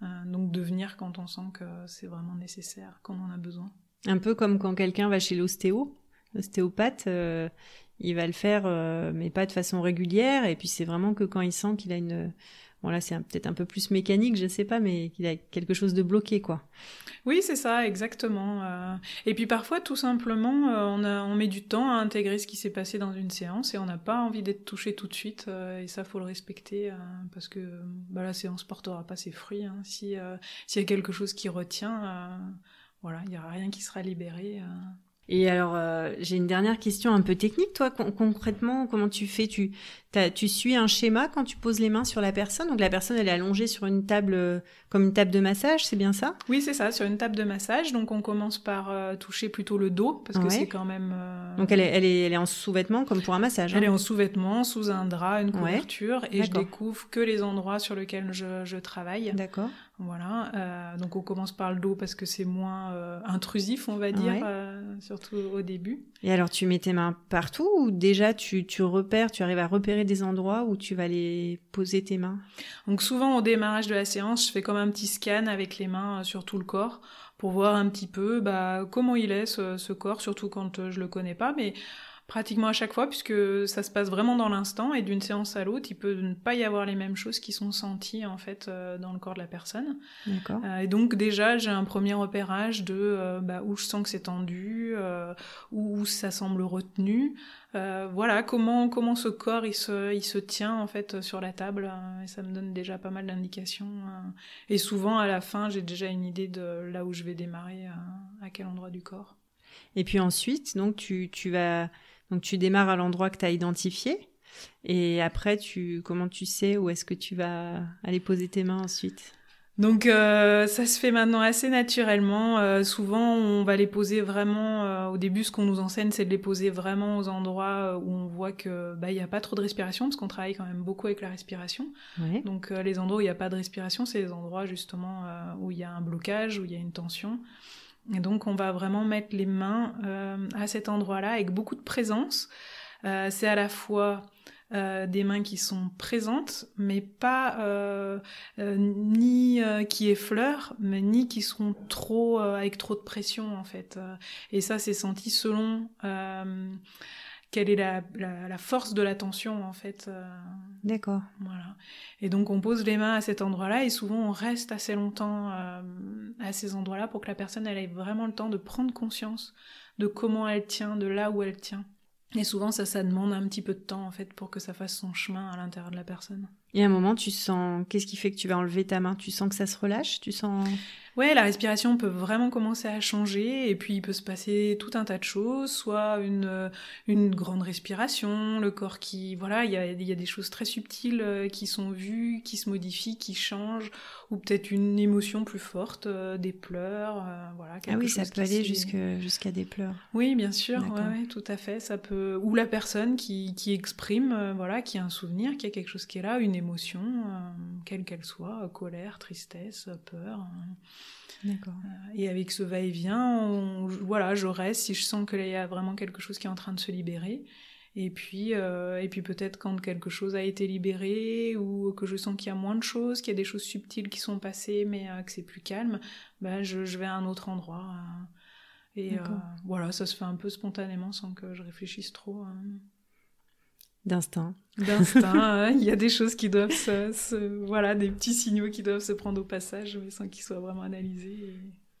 Euh, donc de venir quand on sent que c'est vraiment nécessaire, qu'on en a besoin. Un peu comme quand quelqu'un va chez l'ostéo, l'ostéopathe, euh, il va le faire, euh, mais pas de façon régulière. Et puis c'est vraiment que quand il sent qu'il a une Bon là c'est peut-être un peu plus mécanique, je sais pas, mais qu'il a quelque chose de bloqué quoi. Oui c'est ça, exactement. Euh. Et puis parfois tout simplement euh, on, on met du temps à intégrer ce qui s'est passé dans une séance et on n'a pas envie d'être touché tout de suite euh, et ça faut le respecter parce que bah, la séance portera pas ses fruits. Hein. Si s'il y a quelque chose qui retient, voilà il y aura rien qui sera libéré. Et alors, euh, j'ai une dernière question un peu technique. Toi, concrètement, comment tu fais? Tu, tu suis un schéma quand tu poses les mains sur la personne? Donc, la personne, elle est allongée sur une table, euh, comme une table de massage, c'est bien ça? Oui, c'est ça, sur une table de massage. Donc, on commence par euh, toucher plutôt le dos, parce que c'est quand même... Donc, elle est, elle, est, elle est en sous-vêtements, comme pour un massage hein Elle est en sous-vêtements, sous un drap, une couverture, et je découvre que les endroits sur lesquels je, je travaille. D'accord. Voilà, euh, donc on commence par le dos parce que c'est moins euh, intrusif, on va dire, euh, surtout au début. Et alors tu mets tes mains partout ou déjà tu, tu repères, tu arrives à repérer des endroits où tu vas les poser tes mains? Donc souvent au démarrage de la séance, je fais comme un petit scan avec les mains sur tout le corps pour voir un petit peu bah, comment il est ce, ce corps, surtout quand je le connais pas, mais pratiquement à chaque fois, puisque ça se passe vraiment dans l'instant, et d'une séance à l'autre, il peut ne pas y avoir les mêmes choses qui sont senties en fait euh, dans le corps de la personne. D'accord. Euh, et donc déjà, j'ai un premier repérage de euh, bah, où je sens que c'est tendu, où, ça semble retenu. voilà, comment comment ce corps il se il se tient en fait sur la table, et ça me donne déjà pas mal d'indications. et souvent à la fin, j'ai déjà une idée de là où je vais démarrer, à quel endroit du corps. Et puis ensuite, donc tu, tu vas donc tu démarres à l'endroit que tu as identifié. Et après, tu, comment tu sais où est-ce que tu vas aller poser tes mains ensuite? Donc euh, ça se fait maintenant assez naturellement. Euh, souvent, on va les poser vraiment. Euh, au début, ce qu'on nous enseigne, c'est de les poser vraiment aux endroits où on voit que bah il y a pas trop de respiration, parce qu'on travaille quand même beaucoup avec la respiration. Donc les endroits où il n'y a pas de respiration, c'est les endroits justement où il y a un blocage, où il y a une tension. Et donc on va vraiment mettre les mains euh, à cet endroit-là avec beaucoup de présence. Euh, c'est à la fois euh, des mains qui sont présentes, mais pas ni qui effleurent, mais ni qui sont trop avec trop de pression en fait. Et ça c'est senti selon quelle est la, la, force de l'attention en fait. D'accord. Voilà. Et donc on pose les mains à cet endroit-là et souvent on reste assez longtemps à ces endroits-là pour que la personne elle ait vraiment le temps de prendre conscience de comment elle tient, de là où elle tient. Et souvent, ça, ça demande un petit peu de temps, en fait, pour que ça fasse son chemin à l'intérieur de la personne. Et à un moment, tu sens. Qu'est-ce qui fait que tu vas enlever ta main? Tu sens que ça se relâche? Tu sens. Ouais, la respiration peut vraiment commencer à changer et puis il peut se passer tout un tas de choses, soit une, euh, une grande respiration, le corps qui, voilà, il y a, y a des choses très subtiles euh, qui sont vues, qui se modifient, qui changent, ou peut-être une émotion plus forte, euh, des pleurs, voilà. ah oui, ça peut aller jusqu'à des pleurs. Oui, bien sûr, ouais, tout à fait. Ça peut, ou la personne qui, qui exprime, voilà, qui a un souvenir, qui a quelque chose qui est là, une émotion, quelle qu'elle soit, colère, tristesse, peur. D'accord. Euh, et avec ce va-et-vient, voilà, je reste si je sens qu'il y a vraiment quelque chose qui est en train de se libérer. Et puis, euh, et puis peut-être quand quelque chose a été libéré ou que je sens qu'il y a moins de choses, qu'il y a des choses subtiles qui sont passées, mais euh, que c'est plus calme, ben je, vais à un autre endroit. et voilà, ça se fait un peu spontanément sans que je réfléchisse trop. Hein. D'instinct. D'instinct. Hein. Il y a des choses qui doivent se, Voilà, des petits signaux qui doivent se prendre au passage, mais sans qu'ils soient vraiment analysés.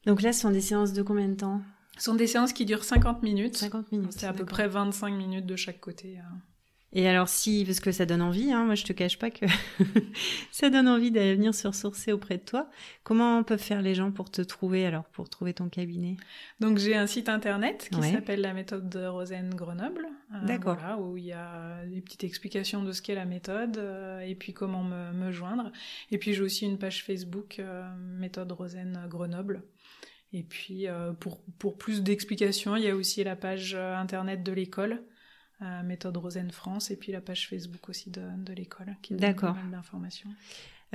Donc là, ce sont des séances de combien de temps? Ce sont des séances qui durent 50 minutes. 50 minutes. C'est à peu près 25 minutes de chaque côté. Hein. Et alors si, parce que ça donne envie, hein, moi je te cache pas que ça donne envie d'aller venir se ressourcer auprès de toi. Comment peuvent faire les gens pour te trouver alors, pour trouver ton cabinet? Donc j'ai un site internet qui s'appelle la méthode de Rosen Grenoble. Euh, D'accord. où il y a des petites explications de ce qu'est la méthode euh, et puis comment me, joindre. Et puis j'ai aussi une page Facebook euh, méthode Rosen Grenoble. Et puis pour, pour plus d'explications, il y a aussi la page internet de l'école méthode Rosen France et puis la page Facebook aussi de, de l'école qui donne pas mal d'informations.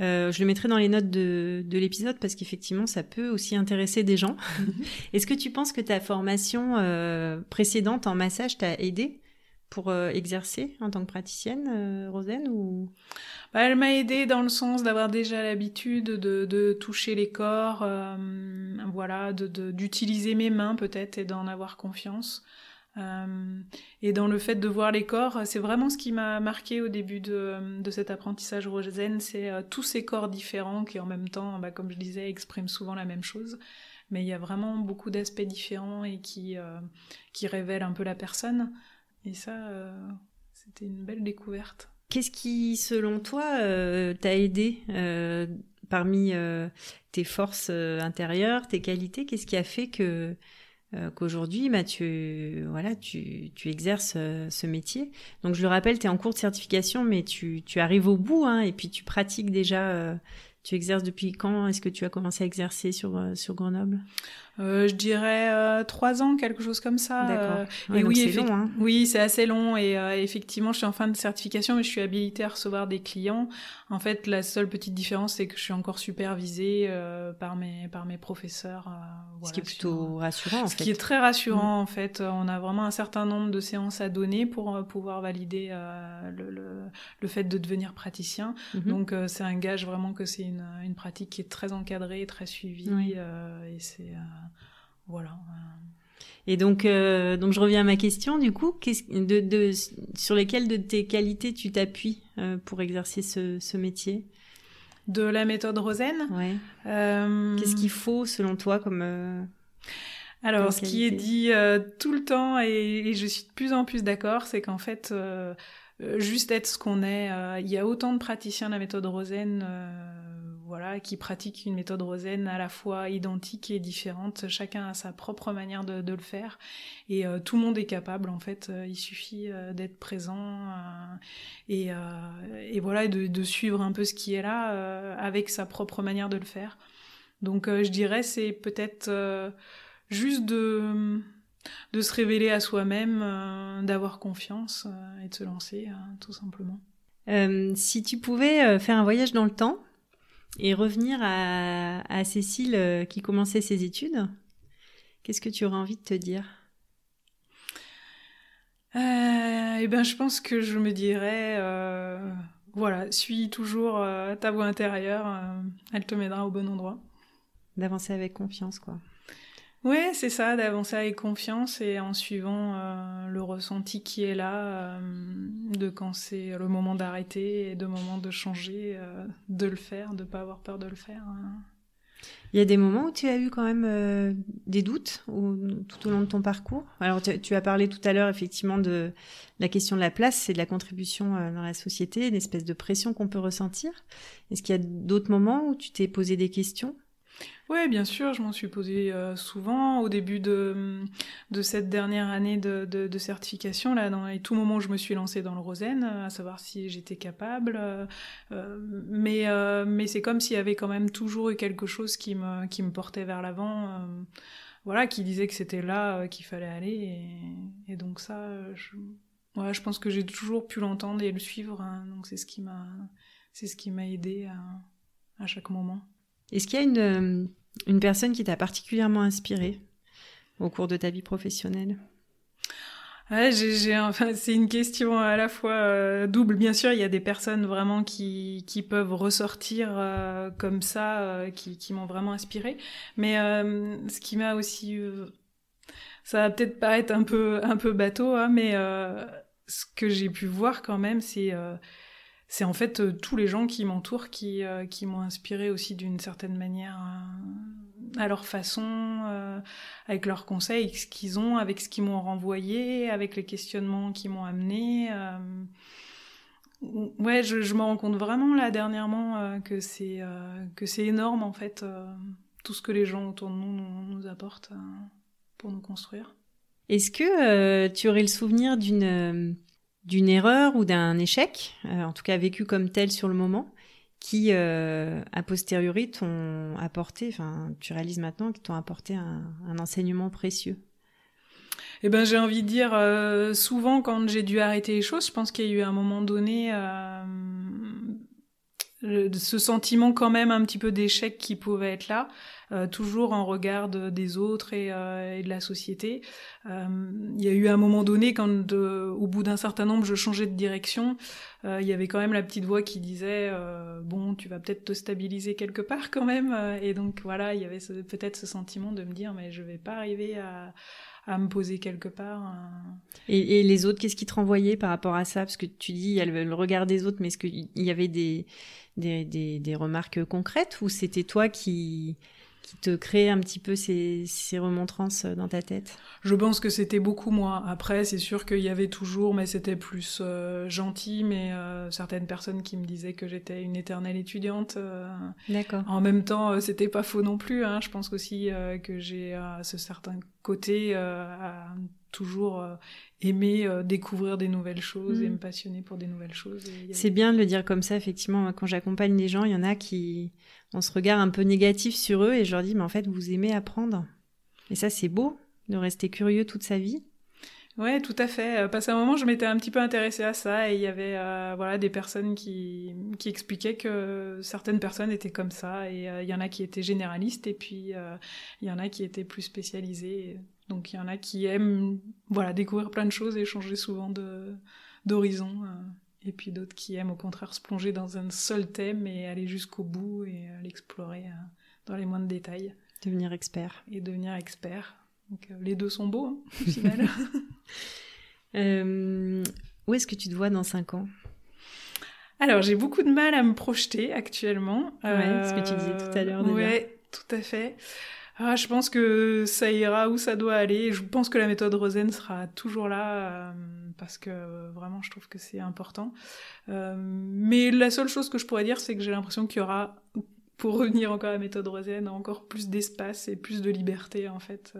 Euh, je le mettrai dans les notes de, de l'épisode parce qu'effectivement, ça peut aussi intéresser des gens. Est-ce que tu penses que ta formation euh, précédente en massage t'a aidé pour euh, exercer en tant que praticienne, Rosen ou... Bah, elle m'a aidé dans le sens d'avoir déjà l'habitude de, de, toucher les corps, voilà, d'utiliser mes mains peut-être et d'en avoir confiance. Euh, et dans le fait de voir les corps, c'est vraiment ce qui m'a marqué au début de, de cet apprentissage rosen, c'est euh, tous ces corps différents qui en même temps, bah, comme je disais, expriment souvent la même chose. Mais il y a vraiment beaucoup d'aspects différents et qui, euh, qui révèlent un peu la personne. Et ça, c'était une belle découverte. Qu'est-ce qui, selon toi, t'a aidé parmi tes forces intérieures, tes qualités? Qu'est-ce qui a fait que euh, qu'aujourd'hui, bah, tu, voilà, tu, tu exerces euh, ce métier. Donc, je le rappelle, tu es en cours de certification, mais tu, tu arrives au bout, hein, et puis tu pratiques déjà. Euh, tu exerces depuis quand? Est-ce que tu as commencé à exercer sur, sur Grenoble? Euh, je dirais euh, trois ans, quelque chose comme ça. D'accord. Euh, oui, c'est long. Hein. Oui, c'est assez long et effectivement, je suis en fin de certification, mais je suis habilitée à recevoir des clients. En fait, la seule petite différence, c'est que je suis encore supervisée par mes par mes professeurs. Voilà, ce qui est plutôt rassurant. En ce qui est très rassurant mm. en fait. On a vraiment un certain nombre de séances à donner pour pouvoir valider le, le, le, fait de devenir praticien. Mm-hmm. Donc c'est un gage vraiment que c'est une, une pratique qui est très encadrée, très suivie et c'est voilà. Et donc, euh, donc je reviens à ma question, du coup, de, de, sur lesquelles de tes qualités tu t'appuies euh, pour exercer ce, ce, métier? De la méthode Rosen ouais. Euh, Qu'est-ce qu'il faut, selon toi, comme... Alors, ce qui est dit tout le temps, et, et, je suis de plus en plus d'accord, c'est qu'en fait, juste être ce qu'on est, il y a autant de praticiens de la méthode Rosen voilà, qui pratiquent une méthode Rosen à la fois identique et différente. Chacun a sa propre manière de, le faire et euh, tout le monde est capable en fait. Euh, il suffit euh, d'être présent et, voilà de, suivre un peu ce qui est là avec sa propre manière de le faire. Donc je dirais c'est peut-être juste de de se révéler à soi-même, d'avoir confiance et de se lancer tout simplement. si tu pouvais faire un voyage dans le temps, et revenir à, Cécile euh, qui commençait ses études, qu'est-ce que tu aurais envie de te dire? Euh, Eh ben, je pense que je me dirais, euh, voilà, suis toujours ta voix intérieure, elle te mènera au bon endroit. D'avancer avec confiance, quoi. Ouais, c'est ça, d'avancer avec confiance et en suivant euh, le ressenti qui est là, euh, de quand c'est le moment d'arrêter et de moment de changer, euh, de le faire, de pas avoir peur de le faire. Hein. Il y a des moments où tu as eu quand même des doutes ou, tout au long de ton parcours? Alors tu, as parlé tout à l'heure effectivement de la question de la place et de la contribution dans la société, une espèce de pression qu'on peut ressentir. Est-ce qu'il y a d'autres moments où tu t'es posé des questions? Oui, bien sûr, je m'en suis posé euh, souvent au début de, de cette dernière année de, de, certification, là, dans tout moments où je me suis lancée dans le Rosen, euh, à savoir si j'étais capable. Euh, mais mais c'est comme s'il y avait quand même toujours eu quelque chose qui me, qui me portait vers l'avant, voilà, qui disait que c'était là qu'il fallait aller. Et, donc ça, je, je pense que j'ai toujours pu l'entendre et le suivre. Hein. donc c'est ce qui m'a c'est ce qui m'a aidé à, à chaque moment. Est-ce qu'il y a une, une personne qui t'a particulièrement inspiré au cours de ta vie professionnelle j'ai, enfin, c'est une question à la fois euh, double. Bien sûr, il y a des personnes vraiment qui, qui peuvent ressortir euh, comme ça, euh, qui, qui m'ont vraiment inspiré. Mais ce qui m'a aussi, ça va peut-être paraître un peu un peu bateau, hein, mais ce que j'ai pu voir quand même, c'est c'est en fait euh, tous les gens qui m'entourent qui, euh, qui m'ont inspiré aussi d'une certaine manière euh, à leur façon, avec leurs conseils, ce qu'ils ont, avec ce qu'ils m'ont renvoyé, avec les questionnements qui m'ont amené. Ouais, je, me rends compte vraiment là dernièrement que c'est que c'est énorme en fait tout ce que les gens autour de nous, nous apportent pour nous construire. Est-ce que tu aurais le souvenir d'une d'une erreur ou d'un échec, euh, en tout cas vécu comme tel sur le moment, qui euh, a posteriori t'ont apporté, enfin tu réalises maintenant qu'ils t'ont apporté un, enseignement précieux. Eh ben j'ai envie de dire euh, souvent quand j'ai dû arrêter les choses, je pense qu'il y a eu un moment donné ce sentiment quand même un petit peu d'échec qui pouvait être là. Euh, toujours en regard des autres et, euh, et, de la société. Euh, il y a eu un moment donné quand, au bout d'un certain nombre, je changeais de direction, il y avait quand même la petite voix qui disait bon, tu vas peut-être te stabiliser quelque part quand même. Et donc voilà, il y avait peut-être ce sentiment de me dire mais je vais pas arriver à me poser quelque part. Et, les autres, qu'est-ce qui te renvoyait par rapport à ça? Parce que tu dis, il y a le, regard des autres, mais est-ce qu'il y avait des, des, des, des remarques concrètes ou c'était toi qui, qui te crée un petit peu ces, ces remontrances dans ta tête? Je pense que c'était beaucoup moi. Après, c'est sûr qu'il y avait toujours, mais c'était plus euh, gentil, mais euh, certaines personnes qui me disaient que j'étais une éternelle étudiante. Euh, D'accord. En même temps, c'était pas faux non plus. Hein. Je pense aussi que j'ai ce certain côté à toujours aimer découvrir des nouvelles choses et mm. me passionner pour des nouvelles choses. C'est bien de le dire comme ça, effectivement. Quand j'accompagne les gens, il y en a qui on se regarde un peu négatif sur eux et je leur dis, mais en fait, vous aimez apprendre. Et ça, c'est beau de rester curieux toute sa vie. Ouais, tout à fait. Euh, Passé un moment, je m'étais un petit peu intéressée à ça et il y avait euh, voilà des personnes qui, qui expliquaient que certaines personnes étaient comme ça et euh, il y en a qui étaient généralistes et puis il y en a qui étaient plus spécialisés. Donc il y en a qui aiment voilà découvrir plein de choses et changer souvent d'horizon et puis d'autres qui aiment au contraire se plonger dans un seul thème et aller jusqu'au bout et l'explorer euh, dans les moindres détails. Devenir expert. Et devenir expert. Donc euh, les deux sont beaux, hein, au final. Euh, où est-ce que tu te vois dans 5 ans? Alors, j'ai beaucoup de mal à me projeter actuellement. Ouais, ce que tu disais tout à l'heure. Ouais, tout à fait. Ah, je pense que ça ira où ça doit aller. Je pense que la méthode Rosen sera toujours là euh, parce que euh, vraiment je trouve que c'est important. Euh, mais la seule chose que je pourrais dire, c'est que j'ai l'impression qu'il y aura, pour revenir encore à la méthode Rosen, encore plus d'espace et plus de liberté en fait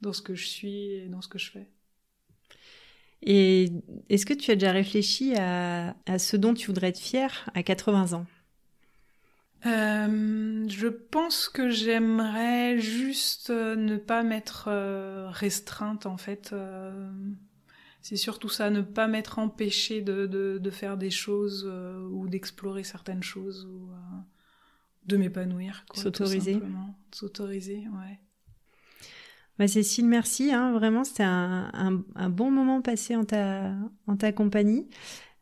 dans ce que je suis et dans ce que je fais. Et est-ce que tu as déjà réfléchi à, à ce dont tu voudrais être fier à 80 ans? Euh, je pense que j'aimerais juste euh, ne pas m'être euh, restreinte en fait. c'est surtout ça, ne pas m'être empêchée de, de, de, faire des choses ou d'explorer certaines choses ou de m'épanouir. S'autoriser. S'autoriser, ouais. Bah Cécile, merci. Hein, vraiment, c'était un, un, un, bon moment passé en ta, en ta compagnie.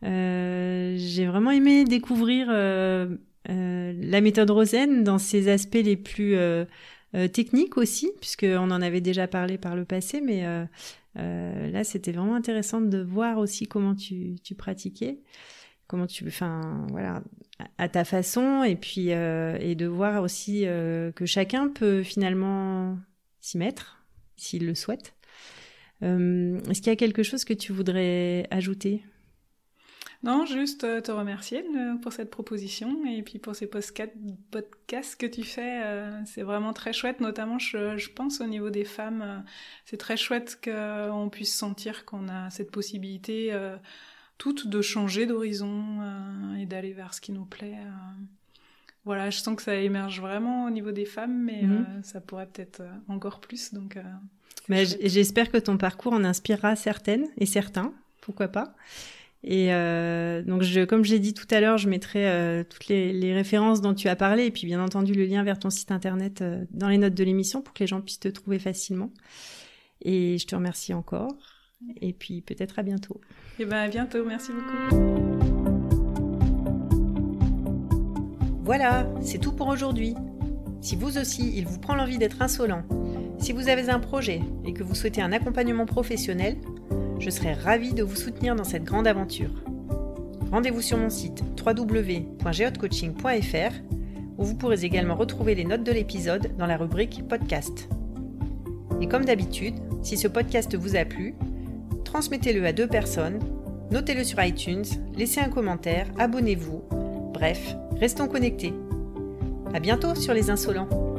J'ai vraiment aimé découvrir euh, la méthode Rosen dans ses aspects les plus euh, techniques aussi, puisqu'on en avait déjà parlé par le passé, mais là, c'était vraiment intéressant de voir aussi comment tu, tu pratiquais comment tu enfin voilà à ta façon et puis et de voir aussi que chacun peut finalement s'y mettre s'il le souhaite. Est-ce qu'il y a quelque chose que tu voudrais ajouter? Non, juste euh, te remercier euh, pour cette proposition et puis pour ces podcasts que tu fais. Euh, c'est vraiment très chouette, notamment je, pense au niveau des femmes. C'est très chouette qu'on puisse sentir qu'on a cette possibilité toute de changer d'horizon et d'aller vers ce qui nous plaît. Voilà, je sens que ça émerge vraiment au niveau des femmes, mais mhm. ça pourrait peut-être encore plus. Donc, j'espère que ton parcours en inspirera certaines et certains, pourquoi pas. Et euh, donc, je, comme j'ai dit tout à l'heure, je mettrai euh, toutes les, les, références dont tu as parlé et puis bien entendu le lien vers ton site internet euh, dans les notes de l'émission pour que les gens puissent te trouver facilement. Et je te remercie encore. Et puis peut-être à bientôt. Et eh ben à bientôt, merci beaucoup. Voilà, c'est tout pour aujourd'hui. Si vous aussi, il vous prend l'envie d'être insolent, si vous avez un projet et que vous souhaitez un accompagnement professionnel, je serai ravie de vous soutenir dans cette grande aventure. Rendez-vous sur mon site www.geotcoaching.fr où vous pourrez également retrouver les notes de l'épisode dans la rubrique podcast. Et comme d'habitude, si ce podcast vous a plu, transmettez-le à deux personnes, notez-le sur iTunes, laissez un commentaire, abonnez-vous. Bref, restons connectés. À bientôt sur les insolents.